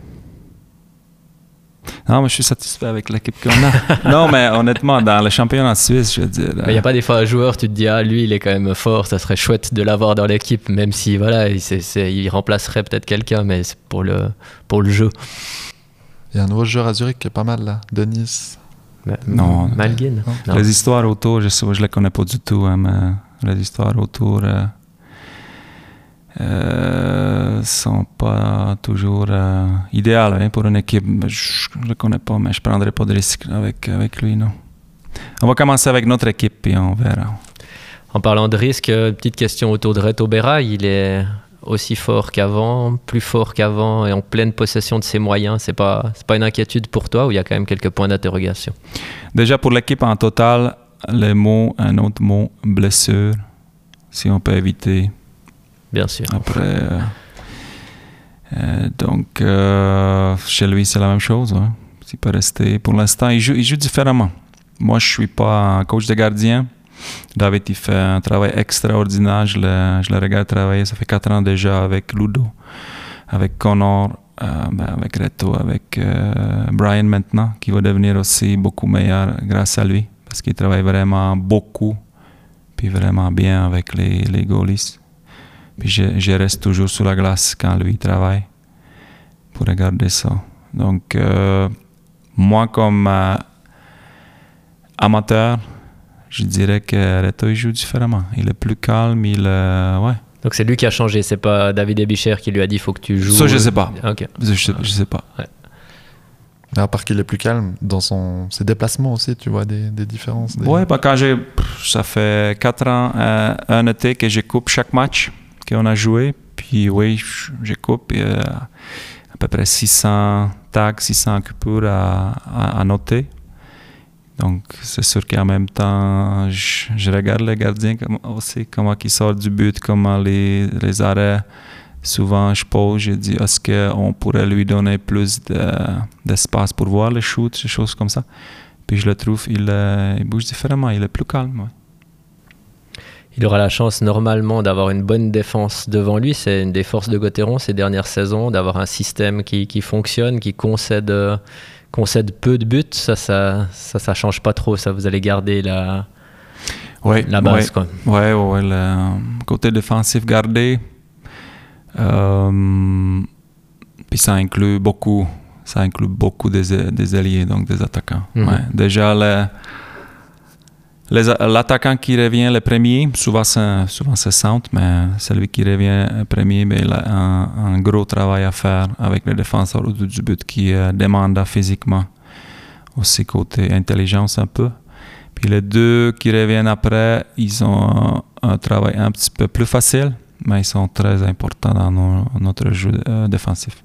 Non, mais je suis satisfait avec l'équipe qu'on a. non, mais honnêtement, dans le championnat suisse, je veux dire. Il n'y a pas des fois un joueur, tu te dis, ah, lui, il est quand même fort, ça serait chouette de l'avoir dans l'équipe, même si, voilà, il, c est, c est, il remplacerait peut-être quelqu'un, mais c'est pour le, pour le jeu. Il y a un nouveau joueur à Zurich qui est pas mal, là, Denis. Mais, non. Malguin. Non. Les histoires autour, je ne les connais pas du tout, hein, mais les histoires autour. Euh, euh, sont pas toujours euh, idéales hein, pour une équipe. Je ne le connais pas, mais je ne prendrai pas de risque avec, avec lui, non. On va commencer avec notre équipe et on verra. En parlant de risque, petite question autour de Reto Berra. Il est aussi fort qu'avant, plus fort qu'avant et en pleine possession de ses moyens. C'est pas c'est pas une inquiétude pour toi ou il y a quand même quelques points d'interrogation? Déjà pour l'équipe en total, les mots, un autre mot, blessure, si on peut éviter Bien sûr. Après, euh, euh, donc, euh, chez lui, c'est la même chose. Hein. Il peut rester. Pour l'instant, il joue, différemment. Moi, je ne suis pas coach de gardien. David, il fait un travail extraordinaire. Je le, regarde travailler. Ça fait quatre ans déjà avec Ludo, avec Connor, ben avec Reto, avec Brian maintenant, qui va devenir aussi beaucoup meilleur grâce à lui. Parce qu'il travaille vraiment beaucoup, puis vraiment bien avec les, les. Puis je, je, reste toujours sur la glace quand lui travaille pour regarder ça. Donc, euh, moi, comme euh, amateur, je dirais que Reto, il joue différemment. Il est plus calme, il. euh, ouais. Donc c'est lui qui a changé, c'est pas David Ebicher qui lui a dit faut que tu joues. Ça, je sais pas. Ok. Je, sais- je sais pas. À part qu'il est plus calme, dans son, ses déplacements aussi, tu vois des, des différences. des- Ouais, bah, quand j'ai. Ça fait 4 ans, euh, un été que je coupe chaque match qu'on a joué. Puis oui, je coupe euh, à peu près 600 tags, 600 coupures à, noter. Donc, c'est sûr qu'en même temps, je, regarde les gardiens aussi, comment ils sortent du but, comment les, les arrêts. Souvent, je pose, je dis, est-ce qu'on pourrait lui donner plus de- d'espace pour voir les shoots, des choses comme ça? Puis je le trouve, il, euh, bouge différemment, il est plus calme. Il aura la chance normalement d'avoir une bonne défense devant lui. C'est une des forces de Gauthieron ces dernières saisons, d'avoir un système qui, qui fonctionne, qui concède, euh, concède peu de buts. Ça, ça, ça, ça change pas trop. Ça, vous allez garder la, Ouais, la base. ouais. Quoi. Ouais, ouais, le côté défensif gardé. Euh, puis ça inclut beaucoup, ça inclut beaucoup des, des alliés, donc des attaquants. Mhm. Ouais. Déjà, le- l'attaquant qui revient le premier, souvent c'est, souvent centre, mais celui qui revient le premier, ben, il a un, gros travail à faire avec les défenseurs autour du but qui euh, demande physiquement aussi côté intelligence un peu. Puis les deux qui reviennent après, ils ont un, travail un petit peu plus facile, mais ils sont très importants dans notre jeu euh, défensif.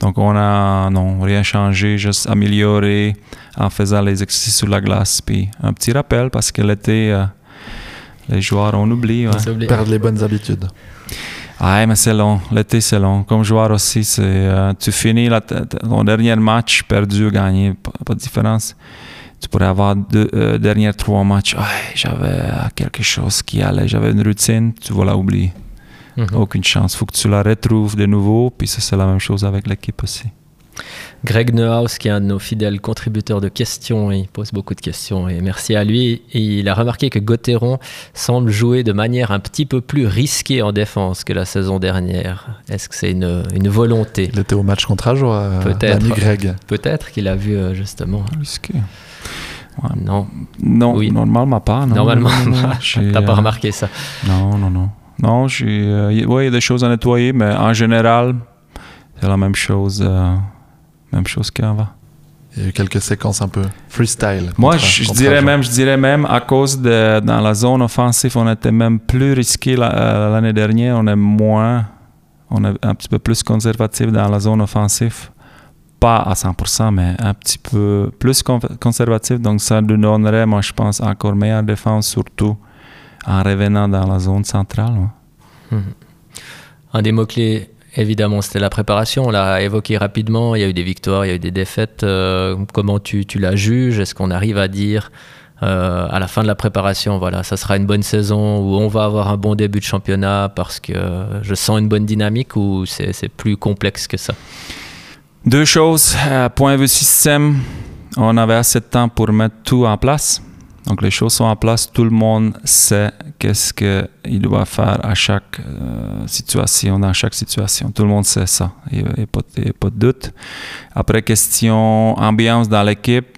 Donc on a non rien changé, juste amélioré en faisant les exercices sur la glace. Puis un petit rappel parce que l'été, euh, les joueurs on oublie. ouais. Perdre les bonnes habitudes. Ouais, mais c'est long. L'été, c'est long. Comme joueur aussi, c'est euh, tu finis la, ton dernier match, perdu, gagné, pas, pas de différence. Tu pourrais avoir deux euh, derniers trois matchs. Ouais, j'avais quelque chose qui allait, j'avais une routine, tu vas la oublier. Mhm. Aucune chance. faut que tu la retrouves de nouveau. Puis ça, c'est la même chose avec l'équipe aussi. Greg Neuhaus, qui est un de nos fidèles contributeurs de questions, il pose beaucoup de questions et merci à lui. Il a remarqué que Gauthieron semble jouer de manière un petit peu plus risquée en défense que la saison dernière. Est-ce que c'est une, une volonté? Il était au match contre Ajoie, euh, Peut-être. Greg. Peut-être qu'il a vu euh, justement. Risqué. Non, Non, Oui. normalement pas. Non, normalement, t'as pas remarqué ça. Non, non, non. Non, euh, ouais, il y a des choses à nettoyer, mais en général, c'est la même chose, euh, même chose qu'avant. Il y a eu quelques séquences un peu freestyle. Moi, contre- je, je contre dirais même, je dirais même, à cause de dans la zone offensive, on était même plus risqué euh, l'année dernière. On est moins, on est un petit peu plus conservatif dans la zone offensive. Pas à 100%, mais un petit peu plus con- conservatif. Donc, ça nous donnerait, moi, je pense, encore meilleure défense, surtout en revenant dans la zone centrale. ouais. Un des mots-clés, évidemment, c'était la préparation. On l'a évoqué rapidement. Il y a eu des victoires, il y a eu des défaites. Euh, comment tu, tu la juges? Est-ce qu'on arrive à dire euh, à la fin de la préparation, voilà, ça sera une bonne saison où on va avoir un bon début de championnat parce que je sens une bonne dynamique ou c'est c'est plus complexe que ça? Deux choses. Euh, point de vue système, on avait assez de temps pour mettre tout en place. Donc les choses sont en place. Tout le monde sait qu'est-ce qu'il doit faire à chaque euh, situation, dans chaque situation. Tout le monde sait ça. Il n'y a, pas de- doute. Après, question ambiance dans l'équipe.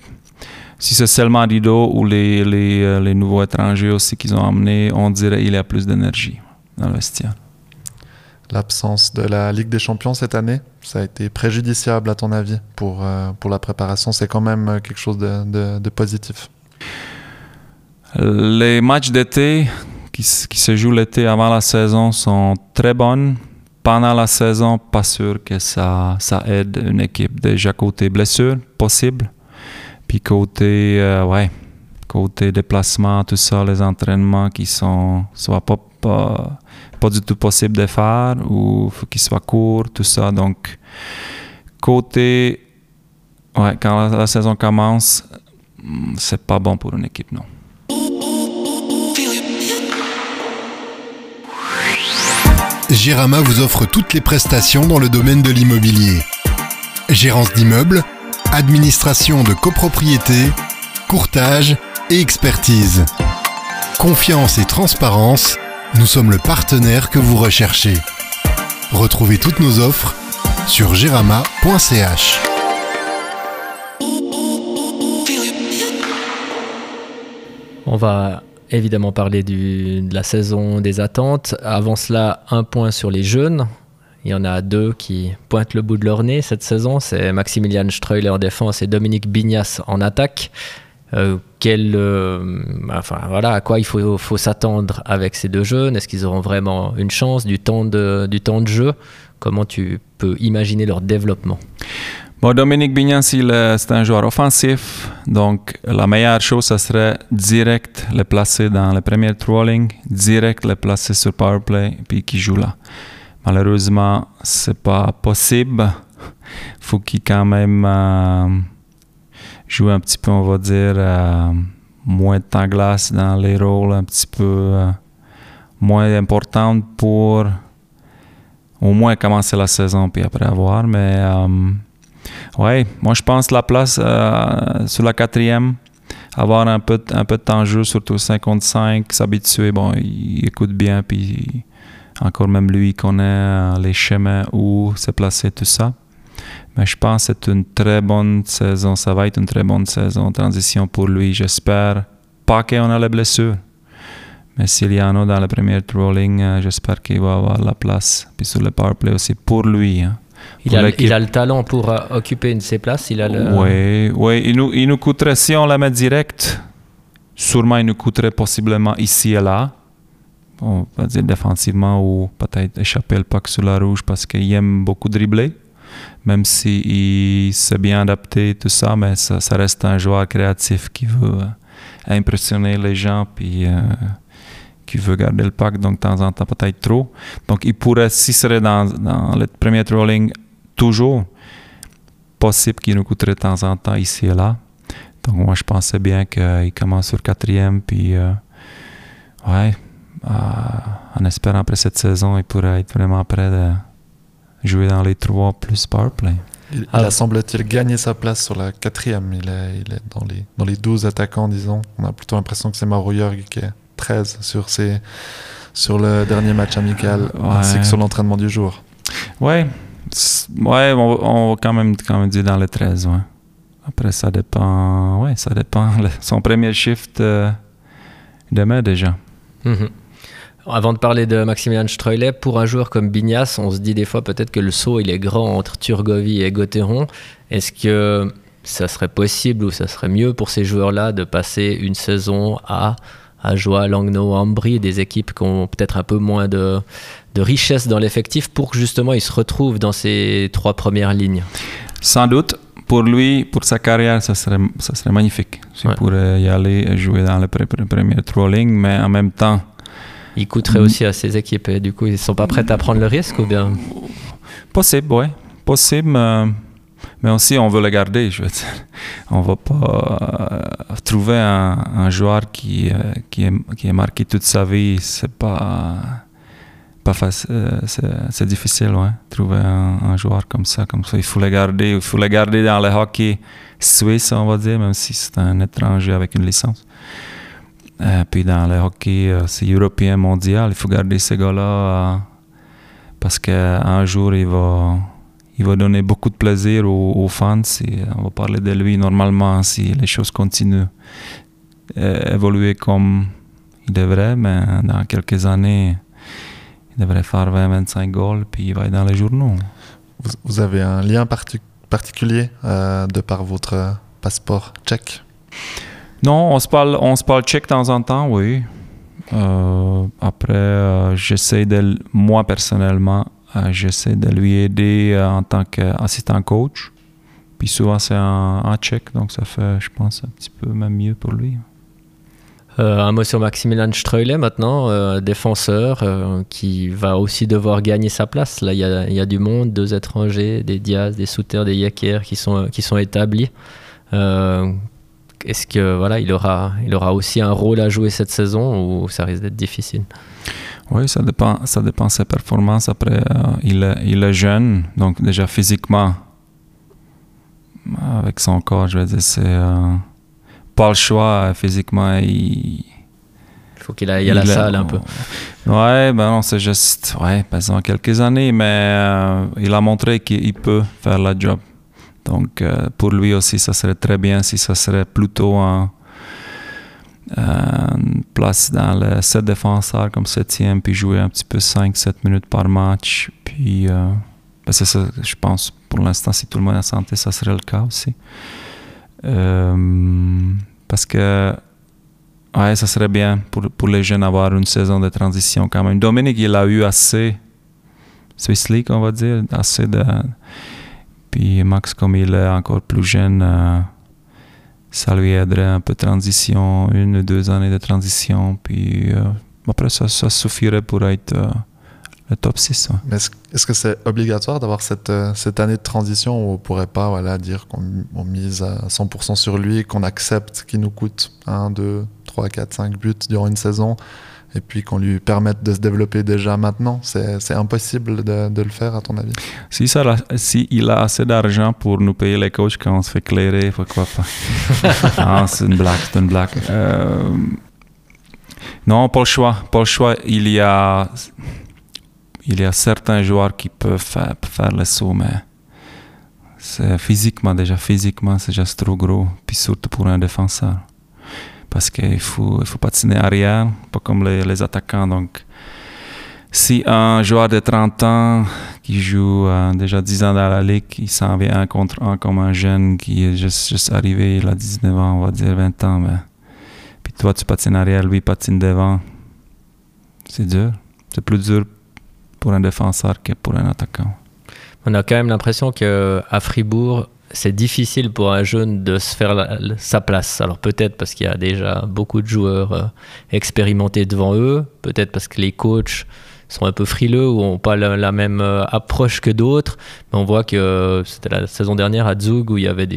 Si c'est seulement Dido ou les, les, euh, nouveaux étrangers aussi qu'ils ont amenés, on dirait qu'il y a plus d'énergie dans le vestiaire. L'absence de la Ligue des Champions cette année, ça a été préjudiciable à ton avis pour, euh, pour la préparation. C'est quand même quelque chose de positif. Les matchs d'été qui, se jouent l'été avant la saison sont très bonnes. Pendant la saison, pas sûr que ça, ça aide une équipe. Déjà côté blessure, possible. Puis côté, euh, ouais, côté déplacement, tout ça, les entraînements qui sont soit pas, pas, pas du tout possible de faire ou faut qu'ils soient courts, tout ça. Donc, côté, ouais, quand la, la saison commence, c'est pas bon pour une équipe, non. Gérama vous offre toutes les prestations dans le domaine de l'immobilier. Gérance d'immeubles, administration de copropriété, courtage et expertise. Confiance et transparence, nous sommes le partenaire que vous recherchez. Retrouvez toutes nos offres sur gerama.ch. On va évidemment parler de la saison des attentes. Avant cela, un point sur les jeunes. Il y en a deux qui pointent le bout de leur nez cette saison. C'est Maximilian Streuler en défense et Dominique Bignas en attaque. Euh, quel, euh, enfin, voilà, à quoi il faut, faut s'attendre avec ces deux jeunes? Est-ce qu'ils auront vraiment une chance, du temps de, du temps de jeu? Comment tu peux imaginer leur développement? Bon, Dominique Bignan, c'est un joueur offensif, donc la meilleure chose, ce serait direct le placer dans le premier trolling, direct le placer sur powerplay, puis qu'il joue là. Malheureusement, c'est pas possible. faut qu'il quand même euh, joue un petit peu, on va dire, euh, moins de temps glace dans les rôles un petit peu euh, moins importants pour au moins commencer la saison puis après avoir. Mais oui, moi je pense la place euh, sur la quatrième, avoir un peu, un peu de temps de jeu, surtout 55, s'habituer, bon, il écoute bien, puis encore même lui, il connaît euh, les chemins où se placer, tout ça. Mais je pense que c'est une très bonne saison, ça va être une très bonne saison, transition pour lui, j'espère. Pas qu'on a les blessures. Mais s'il y en a dans le premier trolling, euh, j'espère qu'il va avoir la place. Puis sur le powerplay aussi pour lui. Hein. Il a, il a, le talent pour euh, occuper une de ses places. Il a le... Oui, oui. Il nous, il nous coûterait, si on la met direct, sûrement il nous coûterait possiblement ici et là. On va dire défensivement ou peut-être échapper le pack sur la rouge parce qu'il aime beaucoup dribbler. Même s'il s'est bien adapté, tout ça, mais ça, reste un joueur créatif qui veut euh, impressionner les gens puis euh, qui veut garder le pack, donc de temps en temps peut-être trop. Donc il pourrait, s'il serait dans, dans, le premier trolling, toujours possible qu'il nous coûterait de temps en temps ici et là. Donc moi je pensais bien qu'il commence sur quatrième, puis euh, ouais, euh, en espérant après cette saison, il pourrait être vraiment prêt de jouer dans les trois plus powerplay. Il, il a semble-t-il gagné sa place sur la quatrième. Il est, il est dans, les, dans les 12 attaquants, disons. On a plutôt l'impression que c'est Marouilleur qui est 13 sur, ces, sur le dernier match amical ainsi que sur l'entraînement du jour. Ouais, ouais on, va quand même, quand même dire dans les 13. Ouais. Après, ça dépend. Ouais, ça dépend. son premier shift euh, demain déjà. Mhm. Avant de parler de Maximilian Streulet, pour un joueur comme Bignas, on se dit des fois peut-être que le saut il est grand entre Turgovie et Gauthieron. Est-ce que ça serait possible ou ça serait mieux pour ces joueurs-là de passer une saison à à Joie, Langnau, Ambry, des équipes qui ont peut-être un peu moins de, de richesse dans l'effectif pour que justement ils se retrouvent dans ces trois premières lignes Sans doute. Pour lui, pour sa carrière, ça serait, ça serait magnifique. S'il pourrait y aller jouer dans le premier trolling, mais en même temps. Il coûterait aussi à ces équipes et du coup, ils ne sont pas prêts à prendre le risque ou bien? Possible, oui. Possible. Euh, mais aussi on veut le garder. Je veux dire. On va pas euh, trouver un, joueur qui, euh, qui, est, qui est marqué toute sa vie. C'est pas pas facile. Euh, c'est difficile, ouais. Trouver un, joueur comme ça, comme ça. Il faut le garder. Il faut le garder dans le hockey suisse, on va dire, même si c'est un étranger avec une licence. puis dans le hockey, c'est européen, mondial. Il faut garder ces gars-là parce qu'un jour, il va il va donner beaucoup de plaisir aux, fans. Et on va parler de lui normalement si les choses continuent à euh, évoluer comme il devrait, mais dans quelques années, il devrait faire 20-25 goals, puis il va être dans les journaux. Vous, avez un lien particulier euh, de par votre passeport tchèque? Non, on se parle, on se parle tchèque de temps en temps, oui. Euh, après, j'essaie de, moi personnellement, euh, j'essaie de lui aider euh, en tant qu'assistant coach. Puis souvent, c'est en, tchèque, donc ça fait, je pense, un petit peu même mieux pour lui. Euh, un mot sur Maximilian Streulet maintenant, défenseur, qui va aussi devoir gagner sa place. Là, il y, y a, du monde, deux étrangers, des Diaz, des Souter, des Yecker qui sont, qui sont établis. Est-ce que voilà, il aura, il aura aussi un rôle à jouer cette saison ou ça risque d'être difficile? Oui, ça dépend, ça dépend de ses performances. Après, euh, il, est, il est jeune, donc déjà physiquement, avec son corps, je veux dire, c'est euh, pas le choix. Physiquement, il. faut qu'il aille à la salle un peu. Ouais, ben non, c'est juste, ouais, pendant quelques années, mais euh, il a montré qu'il peut faire la job. Donc, pour lui aussi, ça serait très bien si ça serait plutôt un euh, place dans le 7 défenseurs comme septième, puis jouer un petit peu 5-7 minutes par match. Puis, euh, ben, je pense, pour l'instant, si tout le monde est santé, ça serait le cas aussi. Euh, parce que, ouais, ça serait bien pour, pour les jeunes avoir une saison de transition quand même. Dominique, il a eu assez, Swiss League, on va dire, assez de. Puis Max, comme il est encore plus jeune, euh, ça lui aiderait un peu de transition, une ou deux années de transition. Puis euh, après, ça, ça suffirait pour être euh, le top 6. ouais. Mais est-ce est-ce que c'est obligatoire d'avoir cette, euh, cette année de transition où on pourrait pas voilà, dire qu'on on mise à 100% sur lui, qu'on accepte qu'il nous coûte 1, 2, 3, 4, 5 buts durant une saison? Et puis qu'on lui permette de se développer déjà maintenant C'est impossible de, de le faire à ton avis? Si, ça, si il a assez d'argent pour nous payer les coachs quand on se fait clairer, pourquoi pas Non, c'est une blague, c'est une blague. Euh, non, pas le choix. Pas le choix. Il y a, il y a certains joueurs qui peuvent faire, faire le saut, mais c'est physiquement, déjà physiquement, c'est juste trop gros. Puis surtout pour un défenseur. Parce qu'il faut, il faut patiner arrière, pas comme les, les attaquants. Donc, si un joueur de 30 ans qui joue euh, déjà 10 ans dans la ligue, il s'en vient un contre un comme un jeune qui est juste, juste arrivé, il a 19 ans, on va dire 20 ans. ben, puis toi, tu patines arrière, lui, patine devant. C'est dur. C'est plus dur pour un défenseur que pour un attaquant. On a quand même l'impression que à Fribourg, c'est difficile pour un jeune de se faire sa place. Alors peut-être parce qu'il y a déjà beaucoup de joueurs euh, expérimentés devant eux, peut-être parce que les coachs sont un peu frileux ou n'ont pas la, même euh, approche que d'autres. Mais on voit que euh, c'était la saison dernière à Zug où il y avait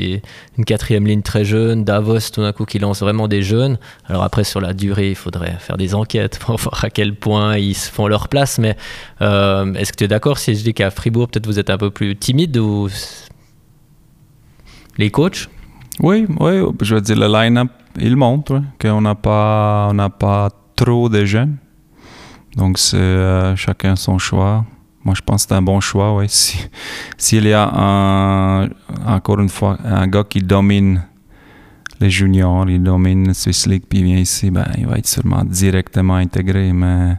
une quatrième ligne très jeune, Davos tout d'un coup qui lance vraiment des jeunes. Alors après sur la durée, il faudrait faire des enquêtes pour voir à quel point ils se font leur place. Mais est-ce que tu es d'accord si je dis qu'à Fribourg, peut-être vous êtes un peu plus timide ou les coachs? Oui, oui, je veux dire, le line-up, il montre qu'on n'a pas, pas trop de jeunes. Donc, c'est euh, chacun son choix. Moi, je pense que c'est un bon choix, oui. Si, s'il y a encore une fois, un gars qui domine les juniors, il domine Swiss League, puis il vient ici, ben, il va être sûrement directement intégré. Mais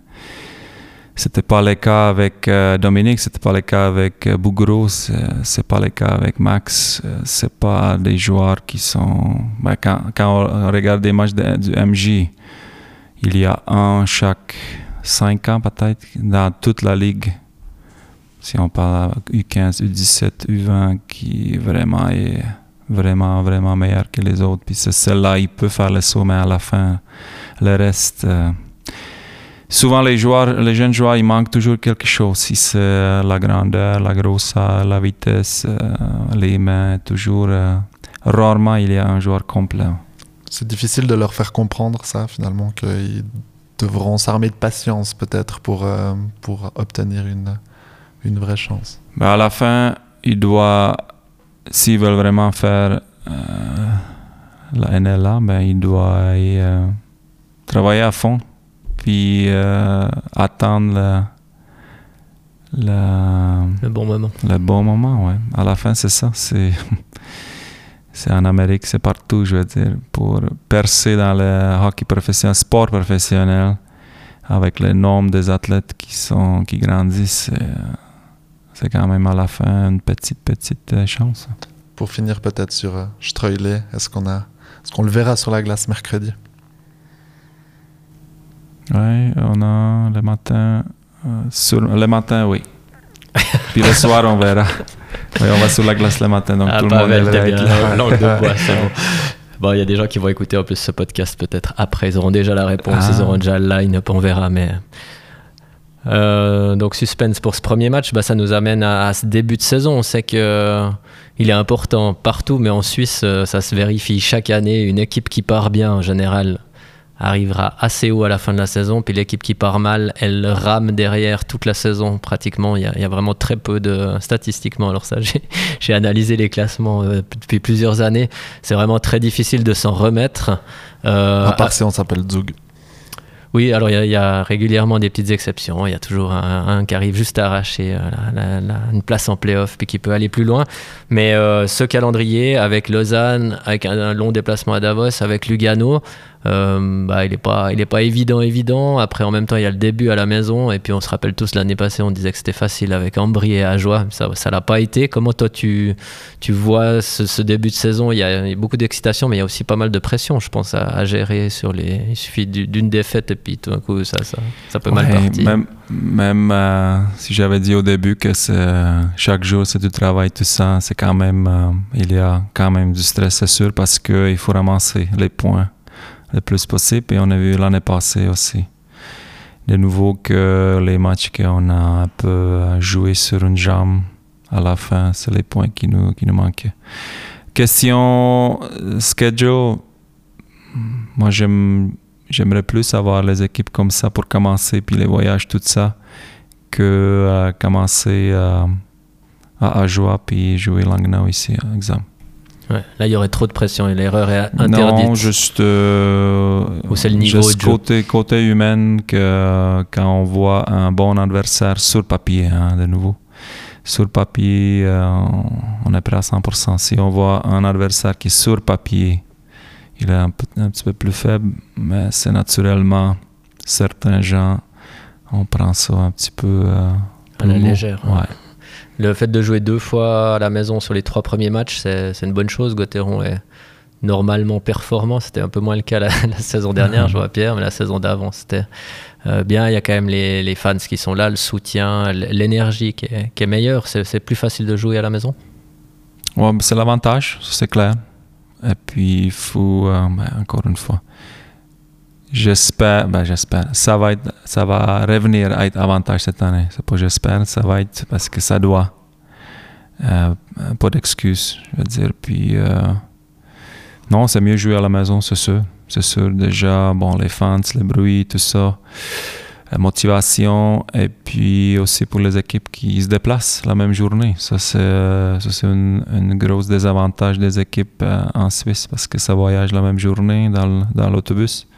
c'était pas le cas avec euh, Dominique, c'était pas le cas avec euh, Bougro, c'est c'est pas le cas avec Max. euh, C'est pas des joueurs qui sont. ben, quand, on regarde des matchs du MJ, il y a un chaque 5 ans peut-être dans toute la ligue. Si on parle U15, U17, U20, qui vraiment est vraiment, vraiment meilleur que les autres. Puis c'est celle-là, il peut faire le mais à la fin, le reste. Euh, Souvent, les joueurs, les jeunes joueurs, il manque toujours quelque chose. Si c'est la grandeur, la grosseur, la vitesse, euh, les mains, toujours. euh, rarement, il y a un joueur complet. C'est difficile de leur faire comprendre ça finalement qu'ils devront s'armer de patience peut-être pour, euh, pour obtenir une, une vraie chance. Ben, à la fin, il doit, s'ils veulent vraiment faire euh, la NLA, ben, il doit y, euh, travailler à fond, puis euh, attendre le, le, Le bon moment. le bon moment. Ouais. À la fin, c'est ça. C'est, c'est en Amérique, c'est partout, je veux dire. Pour percer dans le hockey professionnel, sport professionnel, avec le nombre des athlètes qui, sont, qui grandissent, c'est, c'est quand même à la fin une petite, petite euh, chance. Pour finir peut-être sur euh, Streulet, est-ce qu'on a, est-ce qu'on le verra sur la glace mercredi? Oui, on a le matin. euh, sur, le matin, oui. Puis le soir, on verra. Oui, on va sur la glace le matin, donc Ah, tout le monde là. langue de bois, c'est bon. Bon, il y a des gens qui vont écouter en plus ce podcast peut-être après. Ils auront déjà la réponse, Ah. ils auront déjà le line-up, on verra. Mais Euh, donc suspense pour ce premier match, bah, ça nous amène à, à ce début de saison. On sait que euh, il est important partout, mais en Suisse, euh, ça se vérifie chaque année. Une équipe qui part bien, en général, arrivera assez haut à la fin de la saison. Puis l'équipe qui part mal, elle rame derrière toute la saison pratiquement. Il y a, il y a vraiment très peu de statistiquement. Alors ça, j'ai analysé les classements euh, depuis plusieurs années. C'est vraiment très difficile de s'en remettre. Euh, À part si on s'appelle Zug. oui, alors il y a- il y, a régulièrement des petites exceptions. Il y a toujours un, un qui arrive juste à arracher euh, la- la- la- une place en playoff puis qui peut aller plus loin. Mais euh, ce calendrier avec Lausanne, avec un, un long déplacement à Davos, avec Lugano, euh, bah, il n'est pas, il est pas évident, évident. Après, en même temps, il y a le début à la maison. Et puis, on se rappelle tous l'année passée, on disait que c'était facile avec Ambry et Ajoie. Ça ne l'a pas été. Comment toi, tu, tu vois ce, début de saison? Il y, a, beaucoup d'excitation, mais il y a aussi pas mal de pression, je pense, à, gérer sur les. Il suffit d'une défaite et puis tout d'un coup, ça, ça, ça peut mal partir. Même, même euh, si j'avais dit au début que chaque jour, c'est du travail, tout ça, c'est quand même. Euh, il y a quand même du stress, c'est sûr, parce qu'il faut ramasser les points le plus possible. Et on a vu l'année passée aussi. De nouveau que les matchs qu'on a un peu joué sur une jambe à la fin, c'est les points qui nous, qui nous manquaient. Question euh, schedule, moi j'aimerais plus avoir les équipes comme ça pour commencer, puis les voyages, tout ça, que euh, commencer euh, à, jouer puis jouer Langnau ici, exemple. Là, il y aurait trop de pression et l'erreur est interdite. Non, juste. Euh, Ou c'est le niveau juste côté, côté humain, que quand on voit un bon adversaire sur papier, hein, de nouveau. Sur papier, euh, on est prêt à 100%. Si on voit un adversaire qui, sur papier, il est un, petit peu plus faible, mais c'est naturellement, certains gens, on prend ça un petit peu. Euh, à la légère. Ouais. Le fait de jouer deux fois à la maison sur les trois premiers matchs, c'est une bonne chose. Gauthieron est normalement performant. C'était un peu moins le cas la, saison dernière, je vois Pierre, mais la saison d'avant, c'était euh, bien. Il y a quand même les, fans qui sont là, le soutien, l'énergie qui, est, meilleure. C'est plus facile de jouer à la maison? Ouais, C'est l'avantage, c'est clair. Et puis, il faut, euh, ben, encore une fois, J'espère, ben j'espère, ça va être, ça va revenir à être avantage cette année. C'est pas j'espère, ça va être parce que ça doit. Euh, pas d'excuses, je veux dire. Puis euh, non, c'est mieux jouer à la maison, c'est sûr. C'est sûr déjà, bon, les fans, les bruits, tout ça, la motivation, et puis aussi pour les équipes qui se déplacent la même journée. Ça, c'est, ça, c'est une, désavantage des équipes euh, en Suisse parce que ça voyage la même journée dans, dans l'autobus.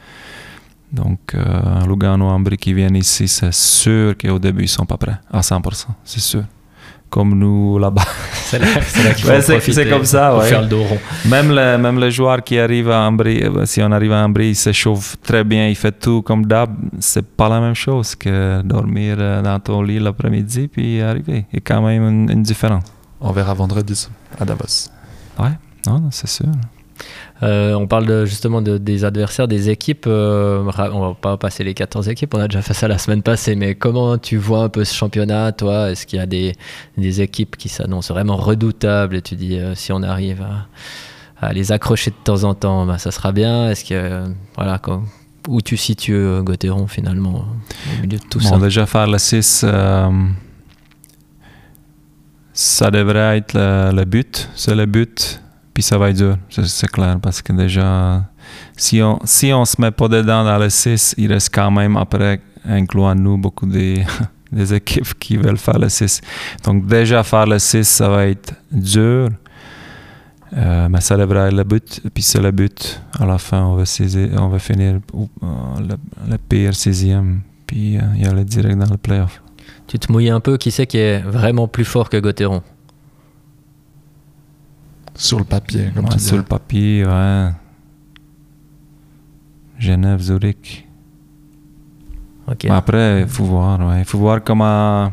Donc, euh, Lugano, Ambri qui viennent ici, c'est sûr qu'au début, ils sont pas prêts à 100%, c'est sûr. Comme nous là-bas. C'est là, c'est comme ça, ouais. faire le dos rond. Même, le, même les joueurs qui arrivent à Ambri, euh, si on arrive à Ambri, ils s'échauffent très bien, ils font tout comme d'hab. C'est pas la même chose que dormir euh, dans ton lit l'après-midi puis arriver. Il y a quand même une, une différence. On verra vendredi à Davos. Ouais, non, c'est sûr. Euh, on parle justement des adversaires, des équipes. Euh, on va pas passer les 14 équipes, on a déjà fait ça la semaine passée, mais comment tu vois un peu ce championnat, toi? Est-ce qu'il y a des, équipes qui s'annoncent vraiment redoutables et tu dis euh, si on arrive à, les accrocher de temps en temps, bah, ça sera bien? Est-ce que, voilà, où tu situes Gauthieron finalement au milieu de tout bon, ça? déjà faire le 6 ça devrait être le but, c'est le but. Puis ça va être dur, c'est clair, parce que déjà, si on si on se met pas dedans dans le 6, il reste quand même après, incluant nous, beaucoup des, des équipes qui veulent faire le 6. Donc déjà faire le 6, ça va être dur. Euh, mais ça devrait être le but. Puis c'est le but. À la fin, on va, saisir, on va finir euh, le, pire sixième. Puis euh, il y a le direct dans le playoff. Tu te mouilles un peu. Qui c'est qui est vraiment plus fort que Gauthieron? Sur le papier, comme ouais, Sur le papier, ouais. Genève, Zurich. Okay. Après, il faut voir. Il faut voir comment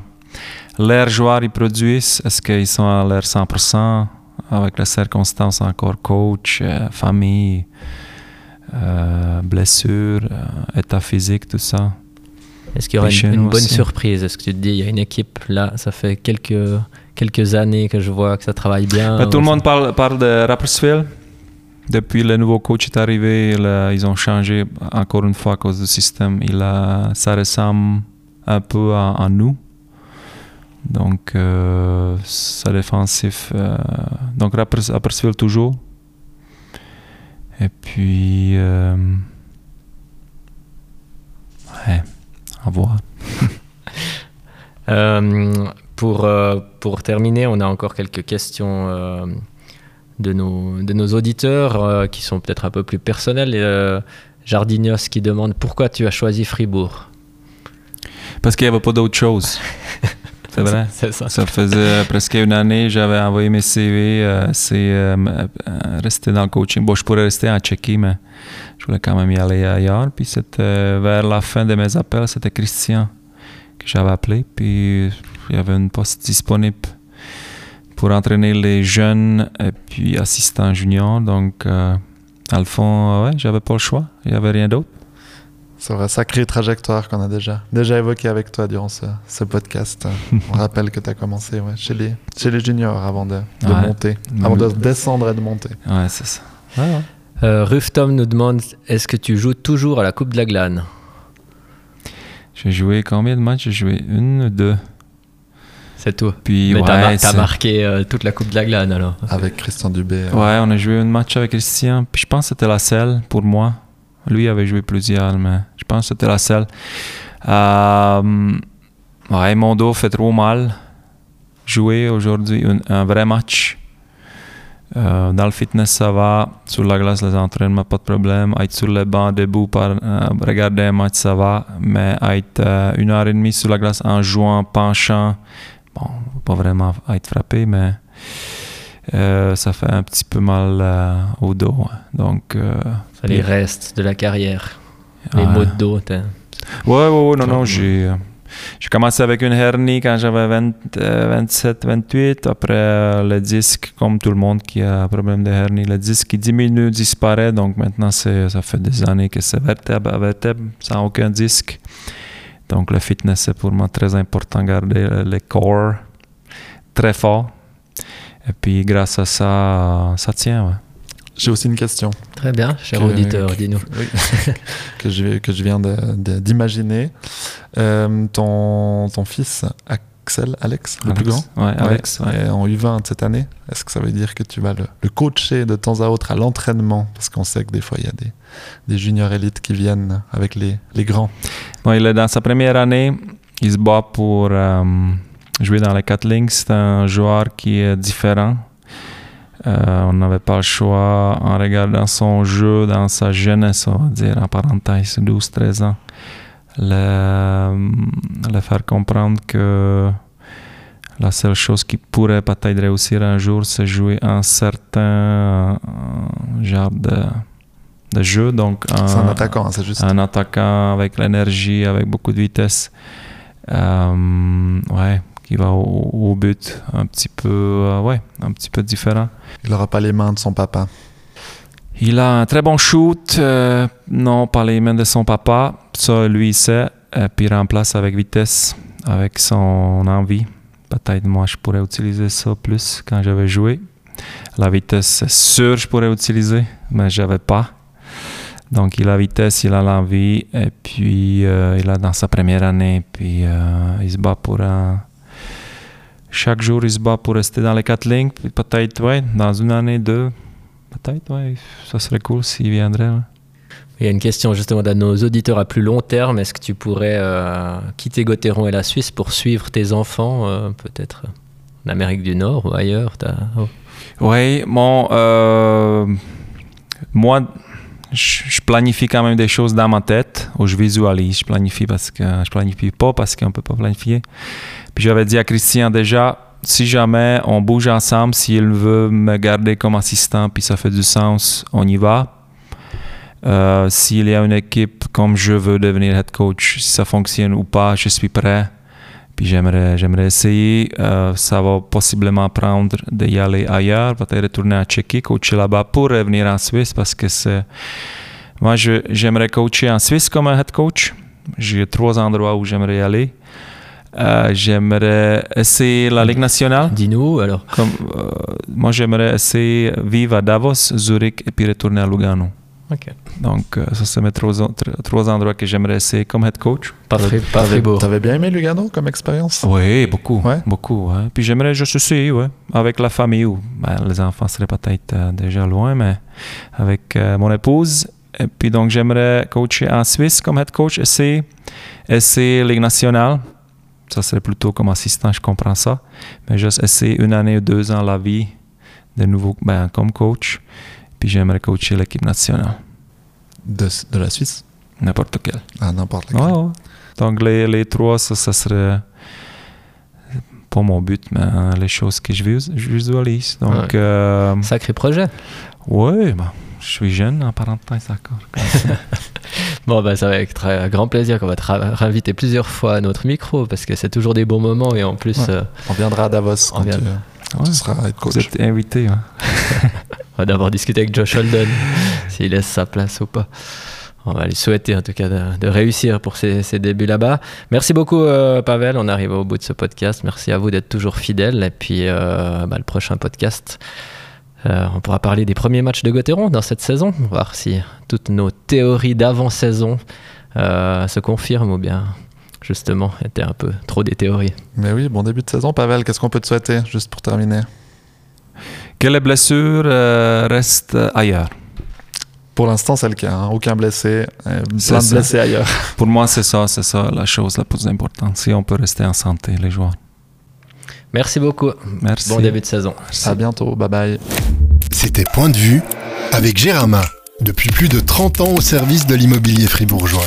l'air joueur ils produisent. Est-ce qu'ils sont à l'air 100% avec les circonstances encore coach, euh, famille, euh, blessure, euh, état physique, tout ça. Est-ce qu'il y aura une, une bonne surprise? Est-ce que tu te dis, il y a une équipe là, ça fait quelques quelques années que je vois que ça travaille bien. tout le monde parle, parle de Rapperswil. Depuis le nouveau coach est arrivé, ils ont changé encore une fois à cause du système. Il a, ça ressemble un peu à, nous. Donc, euh, ça défensif. Euh, donc, Rapperswil toujours. Et puis, euh, ouais, à voir. euh, pour, euh, pour terminer, on a encore quelques questions euh, de, nos, de nos auditeurs euh, qui sont peut-être un peu plus personnelles. Jardignos qui demande pourquoi tu as choisi Fribourg? Parce qu'il n'y avait pas d'autre chose. c'est vrai. Ça. Ça faisait presque une année, j'avais envoyé mes CV, euh, c'est euh, euh, rester dans le coaching. Bon, je pourrais rester en Tchéquie, mais je voulais quand même y aller ailleurs. Puis c'était vers la fin de mes appels, c'était Christian que j'avais appelé. Puis il y avait une poste disponible pour entraîner les jeunes et puis assistant junior. Donc, euh, dans le fond, ouais, j'avais pas le choix. Il n'y avait rien d'autre. C'est vrai, sacrée trajectoire qu'on a déjà, déjà évoquée avec toi durant ce, ce podcast. On rappelle que tu as commencé ouais, chez, les, chez les juniors avant de, de Ouais. monter, avant de descendre et de monter. Ouais, c'est ça. Ouais, ouais. Euh, Ruf Tom nous demande est-ce que tu joues toujours à la Coupe de la Glane? J'ai joué combien de matchs? J'ai joué une, deux. C'est tout. Puis, Mais ouais, t'as marqué euh, toute la Coupe de la Glane alors. Avec Christian Dubé. Ouais, on a joué un match avec Christian. Puis je pense que c'était la seule pour moi. Lui avait joué plusieurs, mais je pense que c'était la seule. Euh, ouais, mon dos fait trop mal. Jouer aujourd'hui un, un vrai match. Euh, dans le fitness, ça va. Sur la glace, les entraînements, pas de problème. Être sur le banc, debout, par, euh, regarder un match, ça va. Mais être euh, une heure et demie sur la glace en jouant, penchant, bon, pas vraiment être frappé, mais euh, ça fait un petit peu mal euh, au dos. ouais. Donc, euh, les restes de la carrière. Les maux de dos. Ouais, ouais, ouais, non, non, j'ai. Euh, J'ai commencé avec une hernie quand j'avais 20, euh, 27, 28. Après, euh, le disque, comme tout le monde qui a un problème de hernie, le disque diminue, disparaît. Donc maintenant, ça fait des années que c'est vertèbre à vertèbre, sans aucun disque. Donc le fitness, c'est pour moi très important, garder le, corps très fort. Et puis grâce à ça, euh, ça tient. J'ai aussi une question Très bien, cher Que- auditeur, que- dis-nous. oui, que, je, que je viens de- de- d'imaginer. Euh, ton, ton fils, Axel, Alex, le plus grand, Ouais, Alex. ouais. est en U20 cette année. Est-ce que ça veut dire que tu vas le, le coacher de temps à autre à l'entraînement? Parce qu'on sait que des fois, il y a des, des juniors élites qui viennent avec les, les grands. Bon, il est dans sa première année. Il se bat pour euh, jouer dans les quatre lignes. C'est un joueur qui est différent. Euh, on n'avait pas le choix en regardant son jeu dans sa jeunesse, on va dire, en parenthèse, 12-13 ans. Le, le faire comprendre que la seule chose qui pourrait peut-être réussir un jour, c'est jouer un certain euh, genre de, de jeu. Donc, C'est un attaquant, c'est juste. un attaquant avec l'énergie, avec beaucoup de vitesse, euh, ouais, qui va au, au but un petit peu, euh, ouais, un petit peu différent. Il n'aura pas les mains de son papa. Il a un très bon shoot, euh, non pas les mains de son papa, ça lui il sait, et puis il remplace avec vitesse, avec son envie. Peut-être moi je pourrais utiliser ça plus quand j'avais joué. La vitesse, c'est sûr je pourrais utiliser, mais j'avais pas. Donc il a vitesse, il a l'envie, et puis euh, il a dans sa première année, puis euh, il se bat pour un... Chaque jour il se bat pour rester dans les quatre lignes, peut-être, ouais, dans une année, deux, peut-être, ouais, ça serait cool s'il viendrait. ouais. Il y a une question justement de nos auditeurs à plus long terme. Est-ce que tu pourrais euh, quitter Gauthieron et la Suisse pour suivre tes enfants, euh, peut-être en Amérique du Nord ou ailleurs oh. Oui, bon, euh, moi, je planifie quand même des choses dans ma tête, ou je visualise. Je planifie parce que je planifie pas parce qu'on peut pas planifier. Puis j'avais dit à Christian déjà, si jamais on bouge ensemble, s'il veut me garder comme assistant, puis ça fait du sens, on y va. Euh, S'il y a une équipe comme je veux devenir head coach, si ça fonctionne ou pas, je suis prêt. Puis j'aimerais, j'aimerais essayer. Euh, ça va possiblement prendre d'y aller ailleurs, peut-être retourner en Tchéquie, coacher là-bas pour revenir en Suisse parce que c'est. Moi, je, j'aimerais coacher en Suisse comme un head coach. J'ai trois endroits où j'aimerais aller. Euh, j'aimerais essayer la Ligue nationale. Dis-nous alors. Comme, euh, moi, j'aimerais essayer vivre à Davos, Zurich et puis retourner à Lugano. Donc, euh, ça, c'est mes trois, en- tr- trois endroits que j'aimerais essayer comme head coach. Pas, très, pas T'avais Fribourg. t'avais bien aimé Lugano comme expérience? Oui, beaucoup. Ouais. Beaucoup, ouais. Puis j'aimerais juste essayer, ouais. Avec la famille, ou ben, les enfants seraient peut-être euh, déjà loin, mais avec euh, mon épouse. Et puis donc j'aimerais coacher en Suisse comme head coach, essayer, essayer Ligue nationale. Ça serait plutôt comme assistant, je comprends ça. Mais juste essayer une année ou deux ans la vie de nouveau ben, comme coach. Puis j'aimerais coacher l'équipe nationale, de, de la Suisse? N'importe quelle. à n'importe Ouais, laquelle. ouais. Donc les, les trois, ça, ça serait pas mon but, mais les choses que je, vis- je visualise. Donc, Ouais. euh, Sacré projet. ouais, bah, je suis jeune en parenthèse, d'accord. Bon, bah, ça va avec très grand plaisir qu'on va te réinviter plusieurs fois à notre micro parce que c'est toujours des bons moments et en plus, Ouais. euh, On viendra à Davos On quand, vient- tu, quand Ouais. tu seras Vous coach. êtes invité. on va d'abord discuter avec Josh Holden s'il laisse sa place ou pas. On va lui souhaiter en tout cas de, de réussir pour ses, ses débuts là-bas. Merci beaucoup euh, Pavel, on arrive au bout de ce podcast. Merci à vous d'être toujours fidèles. Et puis euh, bah, le prochain podcast, euh, on pourra parler des premiers matchs de Gauthieron dans cette saison, voir si toutes nos théories d'avant-saison se confirment ou bien justement étaient un peu trop des théories. Mais oui, bon début de saison. Pavel, qu'est-ce qu'on peut te souhaiter, juste pour terminer? Que les blessures euh, restent ailleurs. Pour l'instant, c'est le cas. hein. Aucun blessé. euh, plein de blessés ailleurs. Pour moi, c'est ça, c'est ça la chose la plus importante. Si on peut rester en santé, les joueurs. Merci beaucoup. Merci. Bon début de saison. Merci. À bientôt. Bye bye. C'était Point de vue avec Gérama, depuis plus de 30 ans au service de l'immobilier fribourgeois.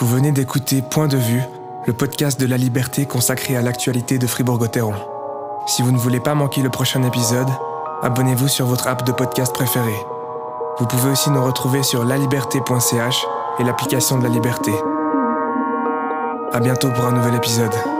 Vous venez d'écouter Point de vue, le podcast de la liberté consacré à l'actualité de Fribourg-Gotteron. Si vous ne voulez pas manquer le prochain épisode, abonnez-vous sur votre app de podcast préférée. Vous pouvez aussi nous retrouver sur laliberté.ch et l'application de la liberté. À bientôt pour un nouvel épisode.